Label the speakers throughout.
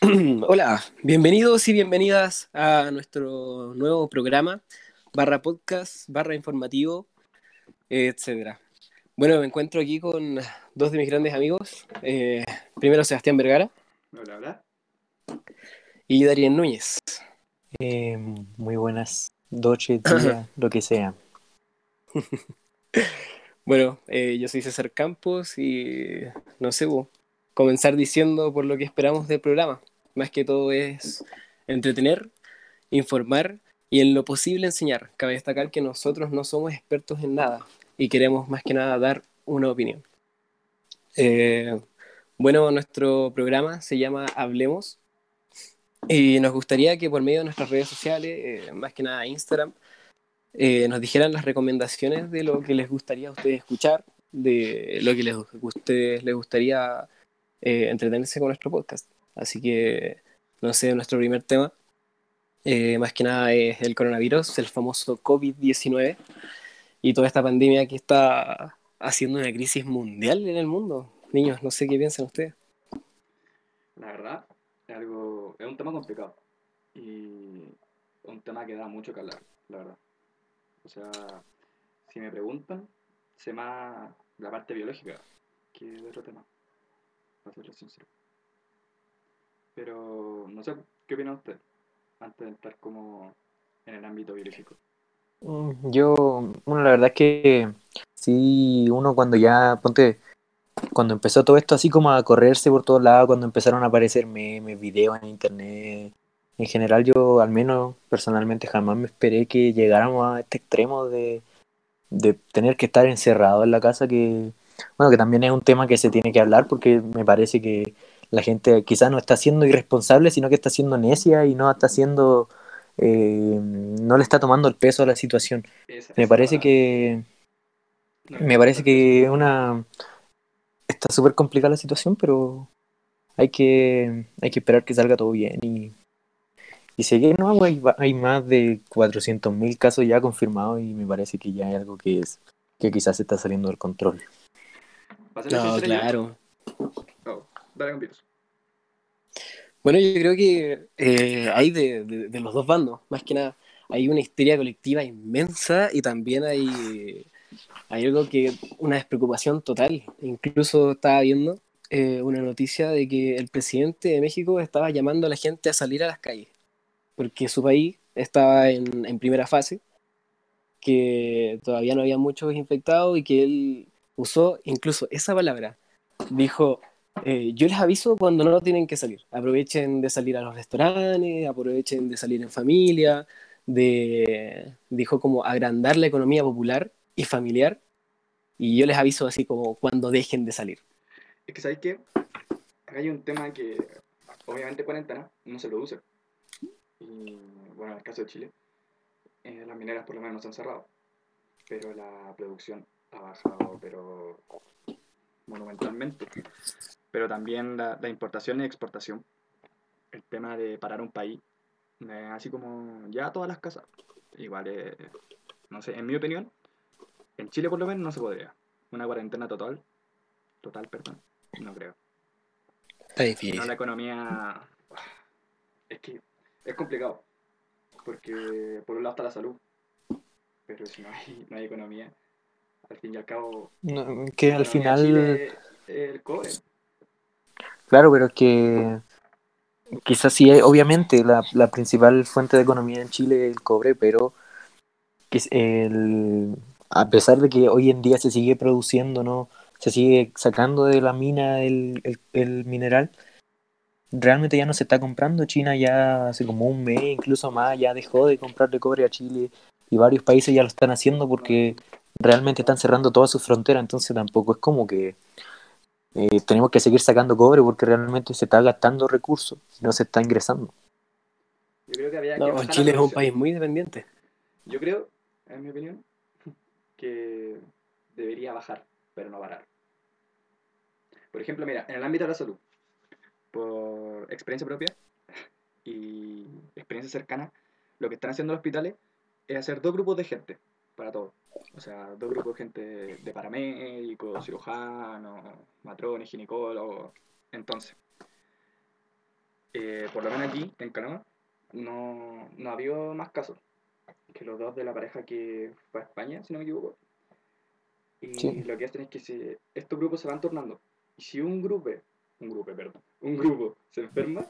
Speaker 1: Hola, bienvenidos y bienvenidas a nuestro nuevo programa, barra podcast, barra informativo, etcétera. Bueno, me encuentro aquí con dos de mis grandes amigos. Eh, primero Sebastián Vergara.
Speaker 2: Hola, hola.
Speaker 1: Y Darien Núñez.
Speaker 3: Eh, muy buenas noches, día, lo que sea.
Speaker 1: bueno, eh, yo soy César Campos y no sé, comenzar diciendo por lo que esperamos del programa. Más que todo es entretener, informar y en lo posible enseñar. Cabe destacar que nosotros no somos expertos en nada y queremos más que nada dar una opinión. Eh, bueno, nuestro programa se llama Hablemos y nos gustaría que por medio de nuestras redes sociales, eh, más que nada Instagram, eh, nos dijeran las recomendaciones de lo que les gustaría a ustedes escuchar, de lo que les, ustedes les gustaría entretenerse con nuestro podcast. Así que, no sé, nuestro primer tema, eh, más que nada es el coronavirus, el famoso COVID-19 y toda esta pandemia que está haciendo una crisis mundial en el mundo. Niños, no sé qué piensan ustedes.
Speaker 2: La verdad, es, algo, es un tema complicado y un tema que da mucho que hablar, la verdad. O sea, si me preguntan, sé más la parte biológica que otro tema, para ser sincero. Pero no sé, ¿qué opina usted? Antes de entrar como en el ámbito biológico.
Speaker 3: Mm, yo, bueno, la verdad es que sí, uno cuando ya, ponte, cuando empezó todo esto así como a correrse por todos lados, cuando empezaron a aparecer memes, videos en internet, en general yo al menos personalmente jamás me esperé que llegáramos a este extremo de, de tener que estar encerrado en la casa, que, bueno, que también es un tema que se tiene que hablar porque me parece que la gente quizás no está siendo irresponsable, sino que está siendo necia y no está siendo, eh, no le está tomando el peso a la situación. me parece que, me parece que una, está súper complicada la situación, pero hay que, hay que esperar que salga todo bien y, y seguir, no, hay, hay más de 400.000 casos ya confirmados y me parece que ya hay algo que es que quizás se está saliendo del control.
Speaker 1: No, claro. Bueno, yo creo que eh, hay de, los dos bandos, más que nada. Hay una histeria colectiva inmensa y también hay, hay algo que, una despreocupación total. Incluso estaba viendo eh, una noticia de que el presidente de México estaba llamando a la gente a salir a las calles, porque su país estaba en primera fase, que todavía no había muchos infectados y que él usó incluso esa palabra. Dijo, eh, yo les aviso cuando no tienen que salir. Aprovechen de salir a los restaurantes, aprovechen de salir en familia, de, dijo como agrandar la economía popular y familiar. Y yo les aviso así como cuando dejen de salir.
Speaker 2: Es que, ¿sabéis qué? Acá hay un tema que, obviamente, cuarentena no se produce. Y, bueno, en el caso de Chile, eh, las mineras por lo menos no se han cerrado. Pero la producción ha bajado, pero monumentalmente pero también la, importación y exportación. El tema de parar un país, así como ya todas las casas. Igual, eh, no sé, en mi opinión, en Chile por lo menos no se podría. Una cuarentena total, total, perdón, no creo.
Speaker 1: Está difícil.
Speaker 2: No, la economía, es que es complicado, porque por un lado está la salud, pero si no hay, no hay economía, al fin y al cabo...
Speaker 3: que al final...
Speaker 2: el cobre.
Speaker 3: Claro, pero que quizás sí, obviamente la, principal fuente de economía en Chile es el cobre, pero que el, a pesar de que hoy en día se sigue produciendo, no se sigue sacando de la mina el, mineral, realmente ya no se está comprando. China ya hace como un mes, incluso más, ya dejó de comprarle cobre a Chile y varios países ya lo están haciendo porque realmente están cerrando todas sus fronteras, entonces tampoco es como que eh, tenemos que seguir sacando cobre porque realmente se está gastando recursos y no se está ingresando.
Speaker 2: Yo creo que había
Speaker 1: que Chile es un país muy dependiente.
Speaker 2: Yo creo, en mi opinión, que debería bajar, pero no parar. Por ejemplo, mira, en el ámbito de la salud, por experiencia propia y experiencia cercana, lo que están haciendo los hospitales es hacer dos grupos de gente para todo. O sea, dos grupos de gente de paramédicos, cirujanos, matrones, ginecólogos. Entonces, eh, por lo menos aquí, en Canadá, no, no ha habido más casos que los dos de la pareja que fue a España, si no me equivoco. Y
Speaker 3: Sí.
Speaker 2: lo que hacen es que se, estos grupos se van tornando. Y si un grupo, un grupo, perdón, un grupo se enferma,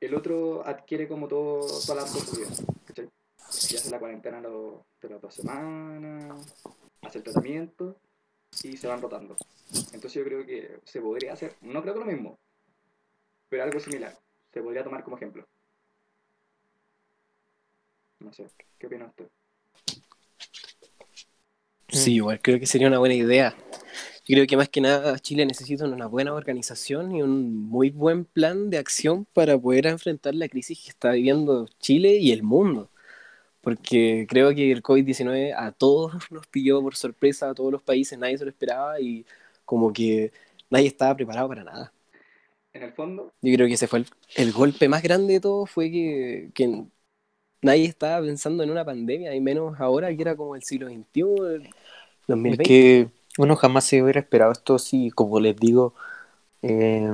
Speaker 2: el otro adquiere como todo, toda la responsabilidad. ¿Cachai? Y hace la cuarentena lo- de las dos semanas, hace el tratamiento y se van rotando. Entonces yo creo que se podría hacer, no creo que lo mismo, pero algo similar. Se podría tomar como ejemplo. No sé, ¿qué opina usted?
Speaker 1: Sí, igual creo que sería una buena idea. Yo creo que más que nada Chile necesita una buena organización y un muy buen plan de acción para poder enfrentar la crisis que está viviendo Chile y el mundo. Porque creo que el COVID-19 a todos nos pilló por sorpresa, a todos los países, nadie se lo esperaba y como que nadie estaba preparado para nada.
Speaker 2: En el fondo,
Speaker 1: Yo creo que ese fue el, el golpe más grande de todo, fue que, que nadie estaba pensando en una pandemia, y menos ahora que era como el siglo XXI, el
Speaker 3: Es
Speaker 1: 2020.
Speaker 3: que uno jamás se hubiera esperado esto, sí, como les digo, eh,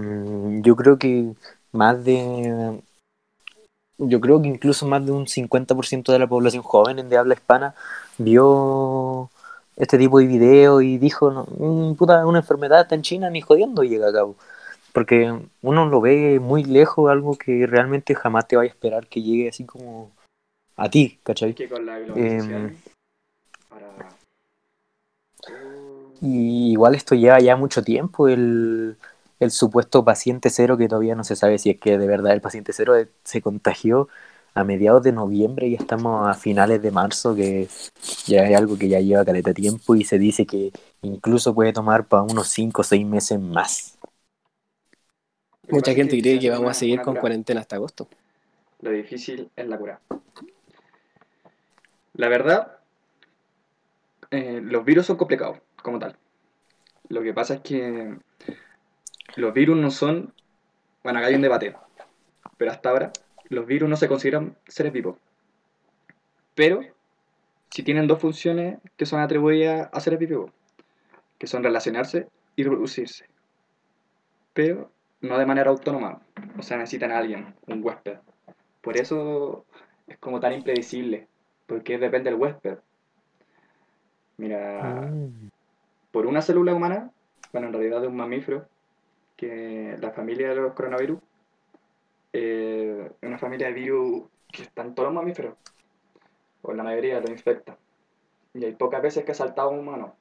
Speaker 3: yo creo que más de, yo creo que incluso más de un 50% de la población joven de habla hispana vio este tipo de video y dijo, no, mm, puta, una enfermedad está en China, ni jodiendo llega a cabo. Porque uno lo ve muy lejos, algo que realmente jamás te vaya a esperar que llegue así como a ti, ¿cachai?
Speaker 2: que con la
Speaker 3: Em,
Speaker 2: para...
Speaker 3: Y igual esto lleva ya mucho tiempo, el, el supuesto paciente cero, que todavía no se sabe si es que de verdad el paciente cero se contagió a mediados de noviembre y estamos a finales de marzo, que ya es algo que ya lleva caleta tiempo y se dice que incluso puede tomar para unos 5 o 6 meses más.
Speaker 1: Mucha gente cree que vamos a seguir con cuarentena hasta agosto.
Speaker 2: Lo difícil es la cura. La verdad, eh, los virus son complicados, como tal. Lo que pasa es que los virus no son... Bueno, acá hay un debate, pero hasta ahora los virus no se consideran seres vivos. Pero sí tienen dos funciones que son atribuidas a seres vivos, que son relacionarse y reproducirse. Pero no de manera autónoma, o sea, necesitan a alguien, un huésped. Por eso es como tan impredecible, porque depende del huésped. Mira,
Speaker 3: Mm.
Speaker 2: por una célula humana, bueno, en realidad de un mamífero, que la familia de los coronavirus, eh, es una familia de virus que están todos los mamíferos, o la mayoría lo infecta. Y hay pocas veces que ha saltado un humano.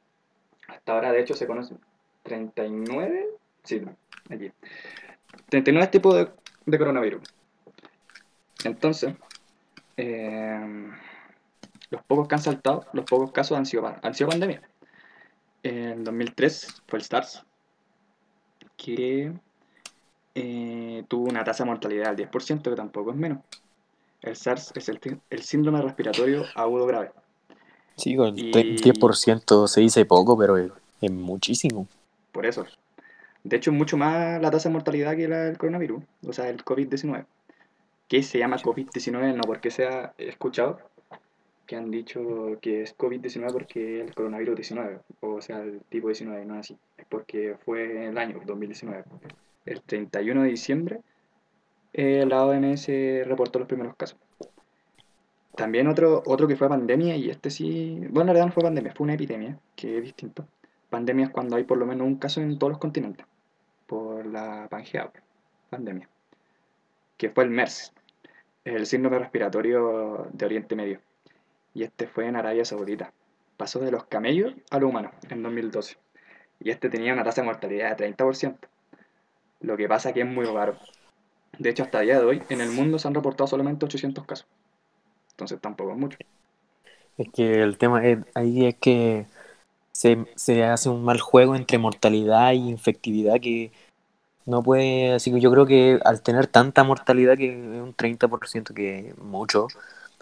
Speaker 2: Hasta ahora, de hecho, se conocen 39, sí, aquí, 39 tipos de, de coronavirus. Entonces, eh, los pocos que han saltado, los pocos casos han sido, han sido pandemia. En 2003 fue el SARS, que eh, tuvo una tasa de mortalidad del 10%, que tampoco es menos. El SARS es el, el síndrome respiratorio agudo grave.
Speaker 3: Sí, con el
Speaker 2: Y-
Speaker 3: 10% se dice poco, pero es, es muchísimo.
Speaker 2: Por eso. De hecho, es mucho más la tasa de mortalidad que la del coronavirus, o sea, el COVID-19. Que se llama COVID-19 no porque sea escuchado que han dicho que es COVID-19 porque el coronavirus 19, o sea, el tipo 19, no es así. Es porque fue el año 2019. El 31 de diciembre, la OMS reportó los primeros casos. También otro, otro que fue pandemia, y este sí, bueno, en realidad no fue pandemia, fue una epidemia, que es distinto. Pandemia es cuando hay por lo menos un caso en todos los continentes, por la Pangea, pandemia, que fue el MERS, el síndrome respiratorio de Oriente Medio. Y este fue en Arabia Saudita. Pasó de los camellos a los humanos en 2012. Y este tenía una tasa de mortalidad de 30%. Lo que pasa que es muy raro. De hecho, hasta el día de hoy, en el mundo se han reportado solamente 800 casos. Entonces tampoco es mucho.
Speaker 3: Es que el tema es, ahí es que se, se hace un mal juego entre mortalidad y infectividad que no puede, así que yo creo que al tener tanta mortalidad que es un 30% que mucho,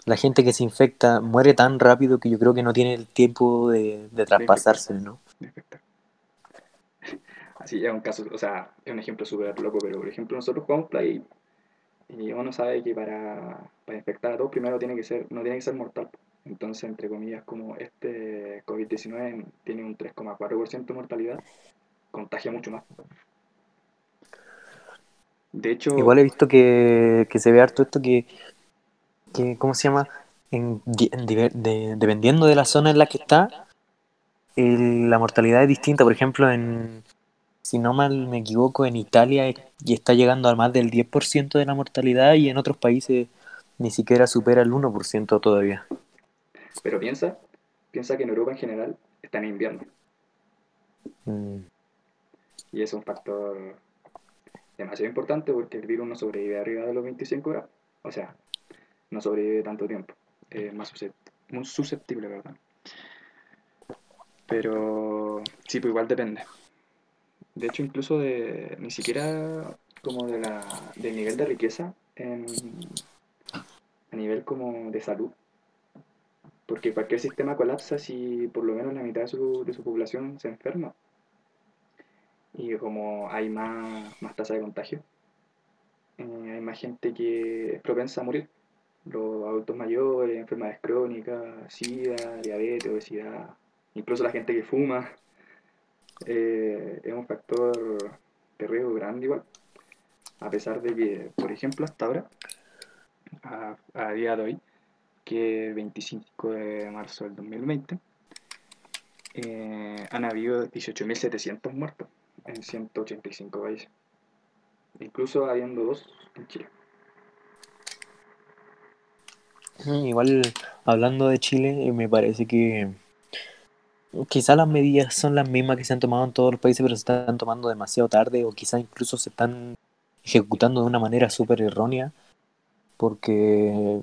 Speaker 3: la gente que se infecta muere tan rápido que yo creo que no tiene el tiempo de, de traspasarse, ¿no?
Speaker 2: Así es un caso, o sea, es un ejemplo súper loco, pero por ejemplo nosotros jugamos Play y uno sabe que para, para infectar a todos primero tiene que ser, no tiene que ser mortal. Entonces, entre comillas, como este COVID-19 tiene un 3,4% de mortalidad, contagia mucho más. De hecho,
Speaker 3: Igual he visto que, que se ve harto esto que, que ¿cómo se llama? En, de- dependiendo de la zona en la que está, el- la mortalidad es distinta. Por ejemplo, en, si no mal me equivoco, en Italia es- y está llegando a más del 10% de la mortalidad y en otros países ni siquiera supera el 1% todavía.
Speaker 2: pero piensa, piensa que en Europa en general está en invierno.
Speaker 3: Mm,
Speaker 2: Y es un factor demasiado importante porque el virus no sobrevive arriba de los 25 grados. O sea, no sobrevive tanto tiempo. Es más suscept- muy susceptible, ¿verdad? Pero sí, pues igual depende. De hecho, incluso de ni siquiera como de la, del nivel de riqueza en, a nivel como de salud. Porque cualquier sistema colapsa si por lo menos la mitad de su, de su población se enferma y como hay más, más tasa de contagio, eh, hay más gente que es propensa a morir. Los adultos mayores, enfermedades crónicas, sida, diabetes, obesidad, incluso la gente que fuma, eh, es un factor de riesgo grande igual. A pesar de que, por ejemplo, hasta ahora, a, día de hoy, que es 25 de marzo del 2020, eh, han habido 18.700 muertos en 185 países, incluso habiendo dos en Chile.
Speaker 3: Mm, Igual, hablando de Chile, eh, me parece que quizás las medidas son las mismas que se han tomado en todos los países, pero se están tomando demasiado tarde o quizás incluso se están ejecutando de una manera súper errónea, porque,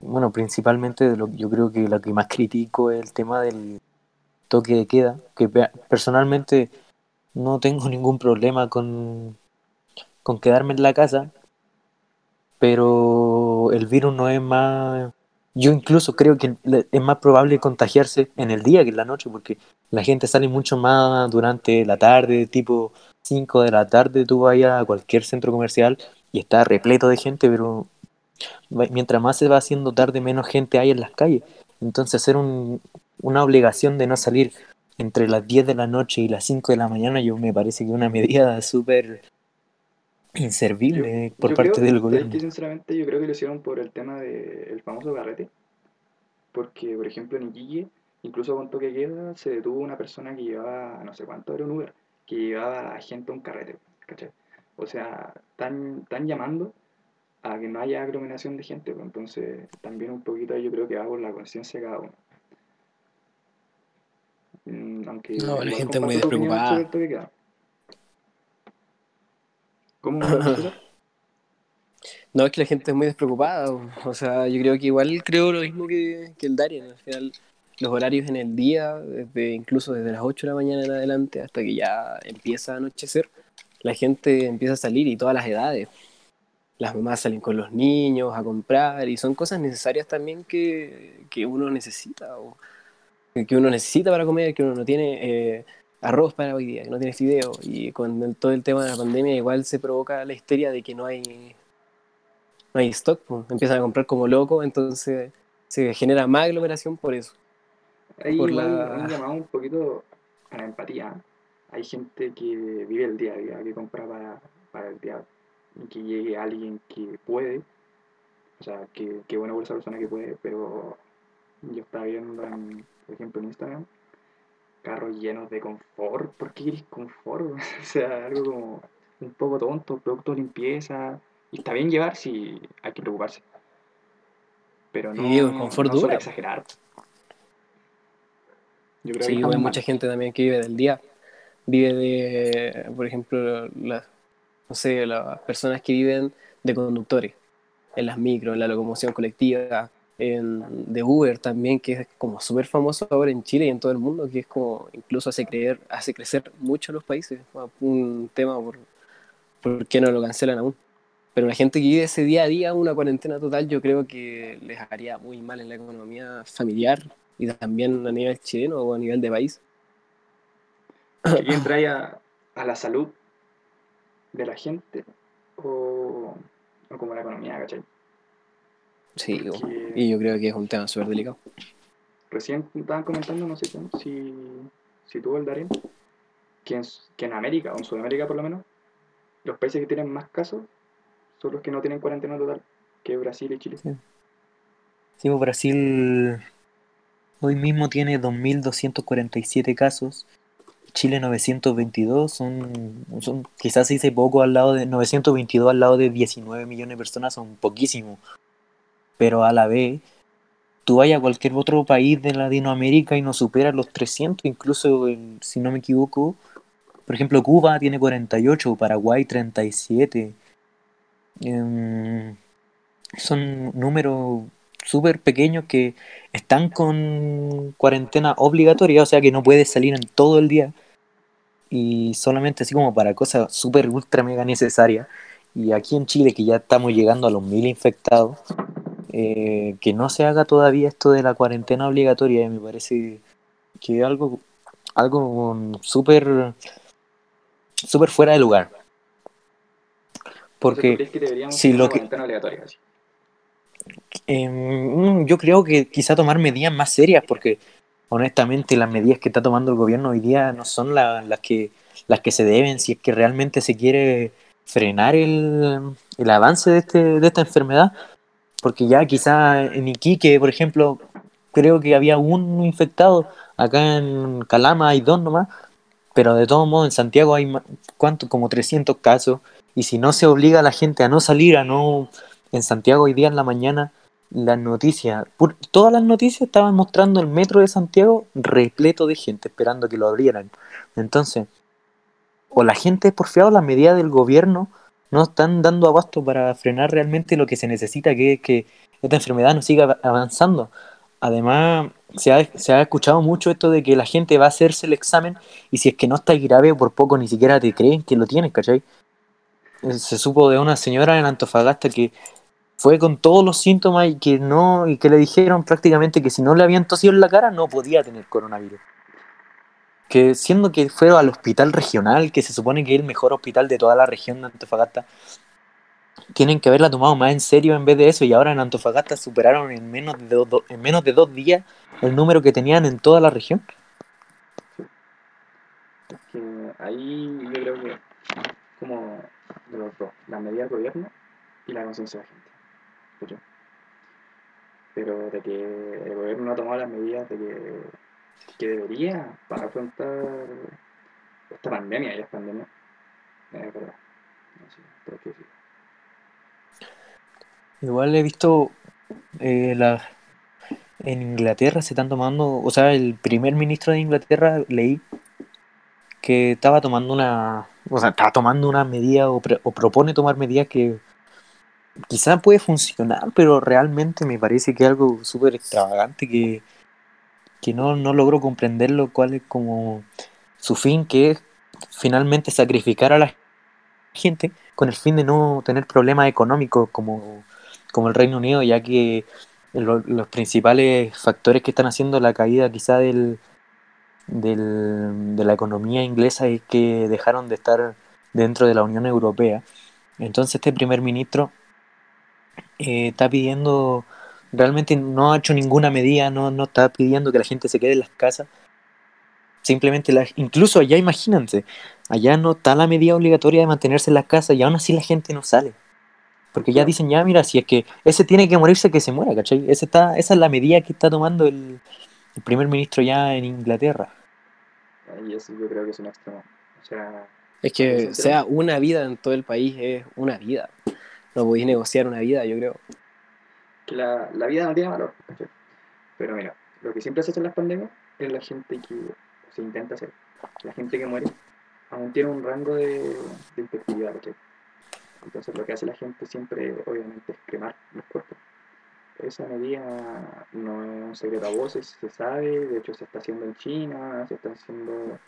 Speaker 3: bueno, principalmente lo, yo creo que lo que más critico es el tema del toque de queda, que pe- personalmente no tengo ningún problema con, con quedarme en la casa, pero el virus no es más... Yo incluso creo que es más probable contagiarse en el día que en la noche, porque la gente sale mucho más durante la tarde, tipo 5 de la tarde, tú vas a cualquier centro comercial y está repleto de gente, pero mientras más se va haciendo tarde, menos gente hay en las calles. Entonces hacer un- una obligación de no salir entre las 10 de la noche y las 5 de la mañana, yo me parece que una medida súper inservible por
Speaker 2: Yo
Speaker 3: parte
Speaker 2: creo,
Speaker 3: del
Speaker 2: ¿sabes
Speaker 3: gobierno.
Speaker 2: sinceramente yo creo que lo hicieron por el tema del famoso carrete, porque por ejemplo en Iquique, incluso con toque queda, se detuvo una persona que llevaba, no sé cuánto era un Uber, que llevaba a gente a un carrete, ¿cachai? O sea, están, están llamando a que no haya aglomeración de gente, pues, entonces también un poquito yo creo que va por la conciencia de cada uno. Mm, Aunque
Speaker 1: No, la gente es muy despreocupada.
Speaker 2: sobre el toque de queda. ¿Cómo?
Speaker 1: No, es que la gente es muy despreocupada. o- O sea, yo creo que igual creo lo mismo que, que el Darien. Al final, los horarios en el día, desde, incluso desde las 8 de la mañana en adelante hasta que ya empieza a anochecer, la gente empieza a salir y todas las edades. Las mamás salen con los niños a comprar y son cosas necesarias también que, que uno necesita. O, que uno necesita para comer, que uno no tiene eh, arroz para hoy día, que no tiene fideo. Y con el- todo el tema de la pandemia igual se provoca la histeria de que no hay no hay stock, pues. empiezan a comprar como loco, entonces se genera más aglomeración por eso. Por la-
Speaker 2: un poquito a la empatía. Hay gente que vive el día a día, que compra para, para el día y que llegue alguien que puede. O sea, que, que bueno por esa persona que puede, pero yo estaba viendo, en, por ejemplo, en Instagram, carros llenos de confort. ¿Por qué querés confort? o sea, algo como un poco tonto, productos de limpieza. Y está bien llevar si hay que preocuparse. Pero no,
Speaker 1: Sí, el confort
Speaker 2: no
Speaker 1: dura.
Speaker 2: exagerar. Yo creo que
Speaker 1: Sí,
Speaker 2: estamos
Speaker 1: hay mucha gente también que vive del día. Vive de, por ejemplo, las, no sé, las personas que viven de conductores, en las micros, en la locomoción colectiva, en, de Uber también, que es como súper famoso ahora en Chile y en todo el mundo, que es como incluso hace creer, hace crecer mucho los países. Un tema por, por qué no lo cancelan aún. Pero la gente que vive ese día a día, una cuarentena total, yo creo que les haría muy mal en la economía familiar y también a nivel chileno o a nivel de país.
Speaker 2: aquí entra a, a la salud de la gente o, o como la economía, ¿cachai?
Speaker 1: Sí,
Speaker 2: Porque-
Speaker 1: y yo creo que es un tema súper delicado.
Speaker 2: Recién estaban comentando, no sé quién, si, si tuvo el Darín, que en, que en América, o en Sudamérica por lo menos, los países que tienen más casos son los que no tienen cuarentena total, que es Brasil y Chile.
Speaker 3: Sí. Sí, Brasil hoy mismo tiene 2.247 casos, Chile 922, son, son quizás se dice poco al lado de 922 al lado de 19 millones de personas, son poquísimos, pero a la vez tú vayas a cualquier otro país de Latinoamérica y no supera los 300, incluso si no me equivoco, por ejemplo Cuba tiene 48, Paraguay 37, em, son números súper pequeños que están con cuarentena obligatoria, o sea que no puedes salir en todo el día. Y solamente así como para cosas súper ultra mega necesarias. Y aquí en Chile, que ya estamos llegando a los mil infectados, eh, que no se haga todavía esto de la cuarentena obligatoria, me parece que es algo, algo súper súper fuera de lugar.
Speaker 2: Entonces, ¿tú
Speaker 3: Porque
Speaker 2: crees que deberíamos
Speaker 3: si lo que-
Speaker 2: cuarentena obligatoria? así?
Speaker 3: Em, yo creo que quizá tomar medidas más serias, porque honestamente las medidas que está tomando el gobierno hoy día no son la- las que las que se deben si es que realmente se quiere frenar el, el avance de, este, de esta enfermedad. Porque ya quizá en Iquique, por ejemplo, creo que había un infectado, acá en Calama hay dos nomás, pero de todos modos en Santiago hay ¿cuánto? como 300 casos, y si no se obliga a la gente a no salir, a no... En Santiago hoy día en la mañana las noticias, pur- todas las noticias estaban mostrando el metro de Santiago repleto de gente esperando que lo abrieran. Entonces, o la gente es porfiado, las medidas del gobierno no están dando abasto para frenar realmente lo que se necesita, que es que esta enfermedad no siga av- avanzando. Además, se ha, se ha escuchado mucho esto de que la gente va a hacerse el examen y si es que no está grave, por poco ni siquiera te creen que lo tienes, ¿cachai? Eh, Se supo de una señora en Antofagasta que fue con todos los síntomas y que no y que le dijeron prácticamente que si no le habían tosido en la cara no podía tener coronavirus. Que siendo que fue al hospital regional, que se supone que es el mejor hospital de toda la región de Antofagasta, tienen que haberla tomado más en serio en vez de eso y ahora en Antofagasta superaron en menos de do- en menos de dos días el número que tenían en toda la región.
Speaker 2: que ahí yo creo que como de los dos, la medida del gobierno y la conciencia de la gente. ¿cachai? Pero de que el gobierno no ha tomado las medidas de que, que debería para afrontar esta pandemia, y es pandemia, es sí.
Speaker 3: Igual he visto eh, en Inglaterra se están tomando, o sea, el primer ministro de Inglaterra leí que estaba tomando una, o sea, está tomando una medida o, pre- o propone tomar medidas que quizá puede funcionar, pero realmente me parece que es algo súper extravagante que, que no, no logro comprenderlo cuál es como su fin, que es finalmente sacrificar a la gente con el fin de no tener problemas económicos como, como el Reino Unido, ya que lo- los principales factores que están haciendo la caída quizá del, del- de la economía inglesa es que dejaron de estar dentro de la Unión Europea. Entonces este primer ministro eh, está pidiendo, realmente no ha hecho ninguna medida, no, no está pidiendo que la gente se quede en las casas. Simplemente, la- incluso allá, imagínense, allá no está la medida obligatoria de mantenerse en las casas y aún así la gente no sale. Porque ya dicen, ya, mira, si es que ese tiene que morirse, que se muera, ¿cachai? Esa, está, esa es la medida que está tomando el, el primer ministro ya en Inglaterra.
Speaker 2: Y eso yo creo que es un extremo. O sea,
Speaker 1: Es que sea una vida en todo el país es una vida. No podéis negociar una vida, yo creo.
Speaker 2: Que la, la vida no tiene valor. Pero mira, lo que siempre se hace en las pandemias es la gente que se intenta hacer. La gente que muere aún tiene un rango de, de infectividad. Entonces lo que hace la gente siempre, obviamente, es cremar los cuerpos. Esa medida no es un secreto a voces, se sabe, de hecho se está haciendo en China, se está haciendo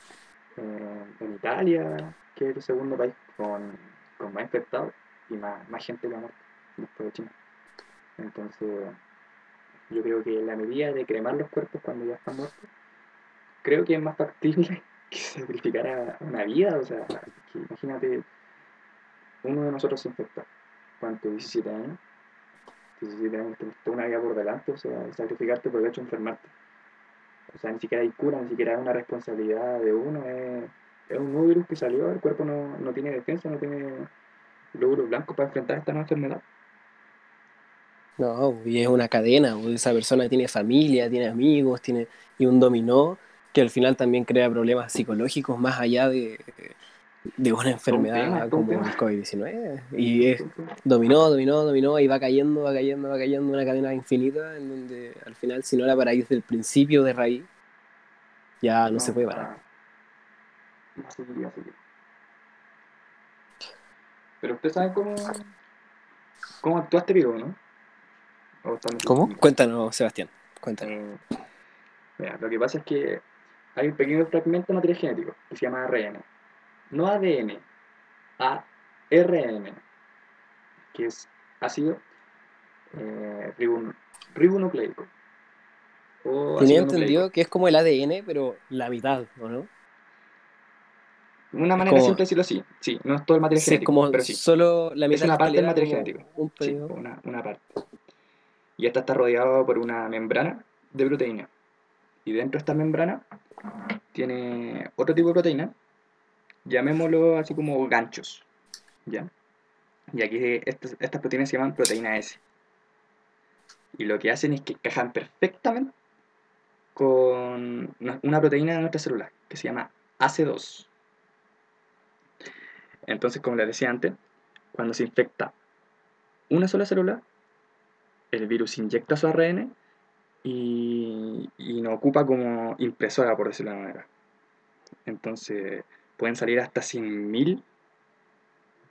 Speaker 2: eh, en Italia, que es el segundo país con, con más infectados y más, más gente que ha muerto después de China. Entonces, yo creo que la medida de cremar los cuerpos cuando ya están muertos, creo que es más factible que sacrificar a una vida. O sea, imagínate, uno de nosotros se infectó. ¿Cuánto? 17 años. 17 años, tienes toda una vida por delante, o sea, sacrificarte por el hecho de enfermarte. O sea, ni siquiera hay cura, ni siquiera es una responsabilidad de uno, es, es un nuevo virus que salió, el cuerpo no, no tiene defensa, no tiene glóbulos blancos para enfrentar esta nueva enfermedad.
Speaker 1: No, y es una cadena, pues, esa persona tiene familia, tiene amigos, tiene y un dominó que al final también crea problemas psicológicos más allá de, de una enfermedad
Speaker 2: tema,
Speaker 1: como el
Speaker 2: tema.
Speaker 1: COVID-19. Y es dominó, dominó, dominó y va cayendo, va cayendo, va cayendo una cadena infinita en donde al final si no la paráis desde el principio de raíz, ya no, se puede parar.
Speaker 2: Va a seguir, va a seguir. Pero usted sabe cómo, cómo actuaste vivo, ¿no? ¿O está muy
Speaker 3: ¿Cómo?
Speaker 1: Cuéntanos, Sebastián, cuéntanos.
Speaker 2: Eh, mira, lo que pasa es que hay un pequeño fragmento de material genético que se llama ARN. No ADN, ARN, que es ácido eh, ribon- ribonucleico.
Speaker 1: Tenía entendido que es como el ADN, pero la mitad, ¿o no?
Speaker 2: Una manera
Speaker 1: como-
Speaker 2: simple de decirlo así. Sí, no es todo el material
Speaker 1: Sí, es
Speaker 2: genético,
Speaker 1: como
Speaker 2: pero sí.
Speaker 1: solo la mitad
Speaker 2: una
Speaker 1: que
Speaker 2: parte del material genético.
Speaker 1: Un
Speaker 2: Sí, una, una parte. Y esta está rodeada por una membrana de proteína. Y dentro de esta membrana tiene otro tipo de proteína, llamémoslo así como ganchos. ¿Ya? Y aquí estas, estas proteínas se llaman proteína S. Y lo que hacen es que encajan perfectamente con una proteína de nuestra célula, que se llama AC2. Entonces, como les decía antes, cuando se infecta una sola célula, el virus inyecta su ARN y, y ocupa como impresora, por decirlo de alguna manera. Entonces, pueden salir hasta 100.000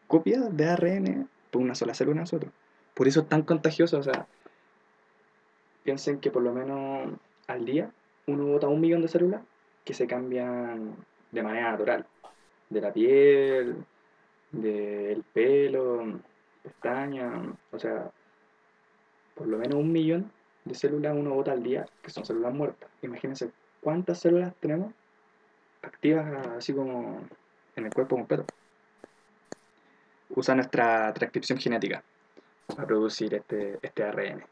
Speaker 2: copias de ARN por una sola célula nosotros. Por eso es tan contagioso. O sea, piensen que por lo menos al día uno bota un millón de células que se cambian de manera natural. De la piel, del pelo, pestañas, o sea, por lo menos un millón de células uno bota al día que son células muertas. Imagínense cuántas células tenemos activas así como en el cuerpo completo. Usa nuestra transcripción genética para producir este, este ARN.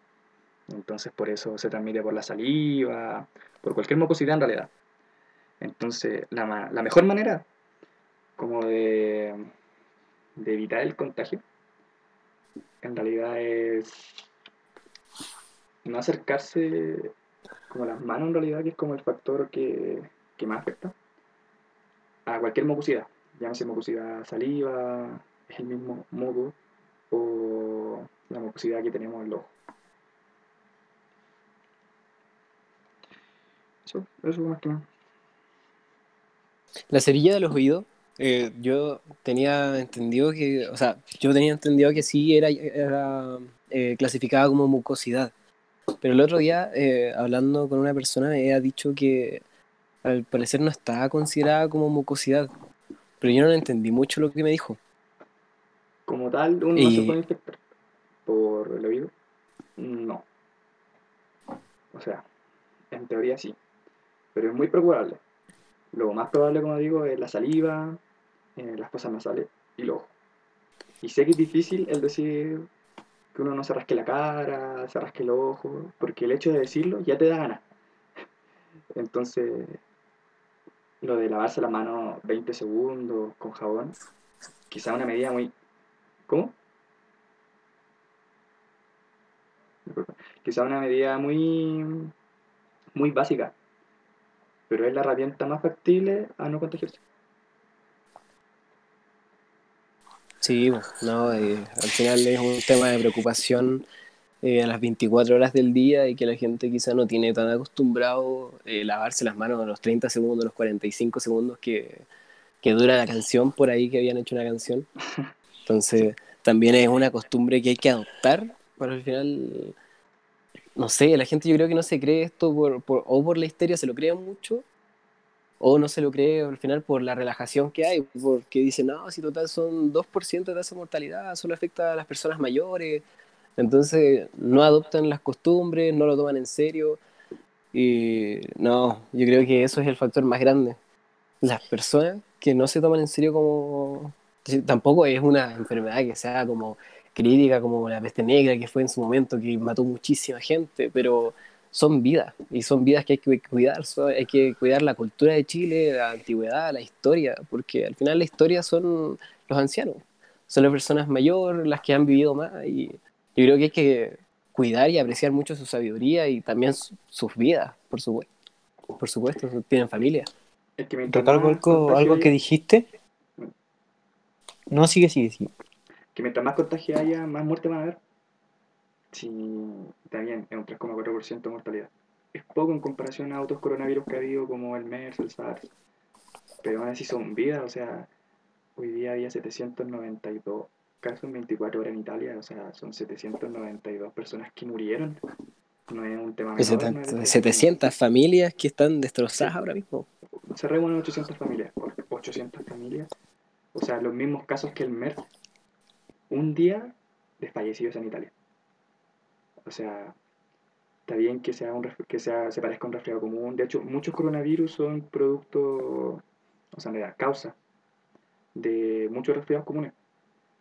Speaker 2: Entonces por eso se transmite por la saliva, por cualquier mucosidad en realidad. Entonces la, la mejor manera como de, de evitar el contagio en realidad es no acercarse como las manos en realidad, que es como el factor que, que más afecta a cualquier mucosidad. Llámese mucosidad saliva, es el mismo moco, o la mucosidad que tenemos en el ojo. Eso, eso más que nada.
Speaker 1: La cerilla de los oídos, eh, yo tenía entendido que, o sea, yo tenía entendido que sí era, era eh, clasificada como mucosidad. Pero el otro día, eh, hablando con una persona, me ha dicho que al parecer no estaba considerada como mucosidad. Pero yo no entendí mucho lo que me dijo.
Speaker 2: Como tal, uno no se puede infectar por el oído. No. O sea, en teoría sí. Pero es muy probable. Lo más probable, como digo, es la saliva, eh, las fosas nasales y el ojo. Y sé que es difícil el decir que uno no se rasque la cara, se rasque el ojo, porque el hecho de decirlo ya te da ganas. Entonces, lo de lavarse la mano 20 segundos con jabón, quizá una medida muy... ¿Cómo? Quizá una medida muy, muy básica, pero es la herramienta más factible a no contagiarse.
Speaker 1: Sí, no, eh, al final es un tema de preocupación eh, a las 24 horas del día y que la gente quizá no tiene tan acostumbrado eh, lavarse las manos a los 30 segundos, los 45 segundos que, que dura la canción por ahí que habían hecho una canción. Entonces, también es una costumbre que hay que adoptar, pero al final, no sé, la gente yo creo que no se cree esto por, por- o por la histeria, se lo cree mucho, o no se lo cree al final por la relajación que hay, porque dicen, no, si total son 2% de tasa de mortalidad, solo afecta a las personas mayores, entonces no adoptan las costumbres, no lo toman en serio, y no, yo creo que eso es el factor más grande. Las personas que no se toman en serio como... Tampoco es una enfermedad que sea como crítica, como la peste negra que fue en su momento, que mató muchísima gente, pero son vidas, y son vidas que hay que cuidar, hay que cuidar la cultura de Chile, la antigüedad, la historia, porque al final la historia son los ancianos, son las personas mayores, las que han vivido más, y yo creo que hay que cuidar y apreciar mucho su sabiduría y también su- sus vidas, por supuesto. Por supuesto, tienen familia.
Speaker 2: Es que más
Speaker 3: algo, algo que dijiste. No, sigue, sigue, sigue.
Speaker 2: que mientras más contagio haya, más muerte van a haber. Sí, está bien, es un 3,4% de mortalidad. Es poco en comparación a otros coronavirus que ha habido como el MERS, el SARS. Pero aún así son vidas, o sea, hoy día había 792 casos en 24 horas en Italia, o sea, son 792 personas que murieron. No es un tema menor. no es
Speaker 1: 70
Speaker 2: de-
Speaker 1: 700 familias que están destrozadas ahora mismo.
Speaker 2: cerremos en 800 familias, por 800 familias, o sea, los mismos casos que el MERS, un día de fallecidos en Italia. O sea, está bien que sea un que sea, se parezca a un resfriado común. De hecho, muchos coronavirus son producto, o sea, realidad, causa de muchos resfriados comunes.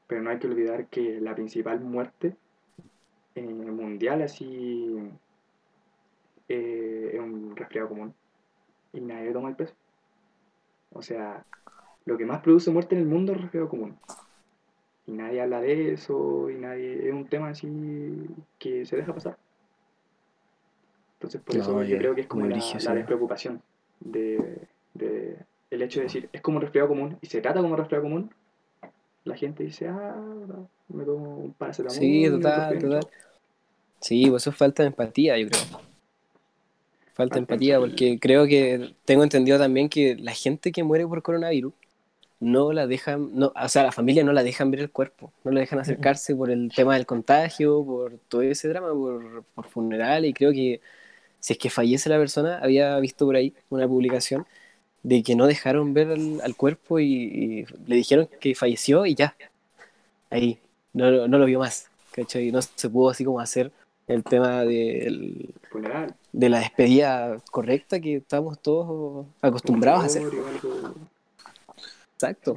Speaker 2: Pero no hay que olvidar que la principal muerte eh, mundial así eh, es un resfriado común y nadie toma el peso. O sea, lo que más produce muerte en el mundo es el resfriado común. Y nadie habla de eso, y nadie. Es un tema así que se deja pasar. Entonces, por
Speaker 1: No,
Speaker 2: eso yo creo que es como la,
Speaker 1: sí.
Speaker 2: despreocupación de, de el hecho de decir, es como un resfriado común, y se trata como un resfriado común. La gente dice, ah, me tomo un paracetamol.
Speaker 1: Sí, total, total. Sí, pues eso es falta de empatía, yo creo. Falta de empatía, porque creo que tengo entendido también que la gente que muere por coronavirus no la dejan, no, o sea, la familia no la dejan ver el cuerpo, no la dejan acercarse por el tema del contagio, por todo ese drama, por, por funeral, y creo que si es que fallece la persona, había visto por ahí una publicación de que no dejaron ver al, al cuerpo y, y le dijeron que falleció y ya, ahí, no, no lo vio más, ¿cachai? No se pudo así como hacer el tema del,
Speaker 2: Funeral.
Speaker 1: de la despedida correcta que estamos todos acostumbrados a hacer.
Speaker 2: algo-
Speaker 1: Exacto.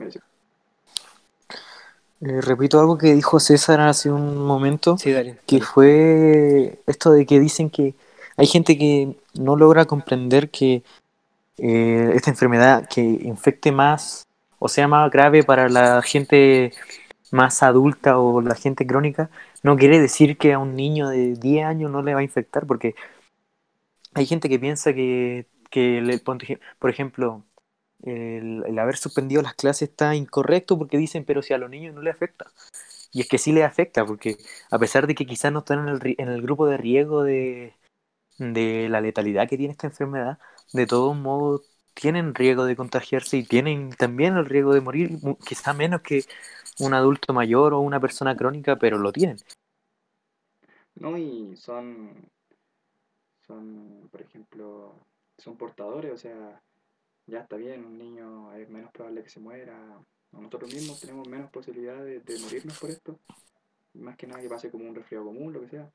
Speaker 3: Eh, repito algo que dijo César hace un momento,
Speaker 1: Sí, dale.
Speaker 3: que fue esto de que dicen que hay gente que no logra comprender que eh, esta enfermedad que infecte más o sea más grave para la gente más adulta o la gente crónica, no quiere decir que a un niño de 10 años no le va a infectar, porque hay gente que piensa que, que le- por ejemplo, el, el haber suspendido las clases está incorrecto porque dicen, pero si a los niños no le afecta. Y es que sí le afecta, porque a pesar de que quizás no están en el, en el grupo de riesgo de, de la letalidad que tiene esta enfermedad, de todos modos tienen riesgo de contagiarse y tienen también el riesgo de morir, quizá menos que un adulto mayor o una persona crónica, pero lo tienen.
Speaker 2: No, y son, son, por ejemplo, son portadores, o sea, ya está bien, un niño es menos probable que se muera, nosotros mismos tenemos menos posibilidades de, morirnos por esto, más que nada que pase como un resfriado común, lo que sea,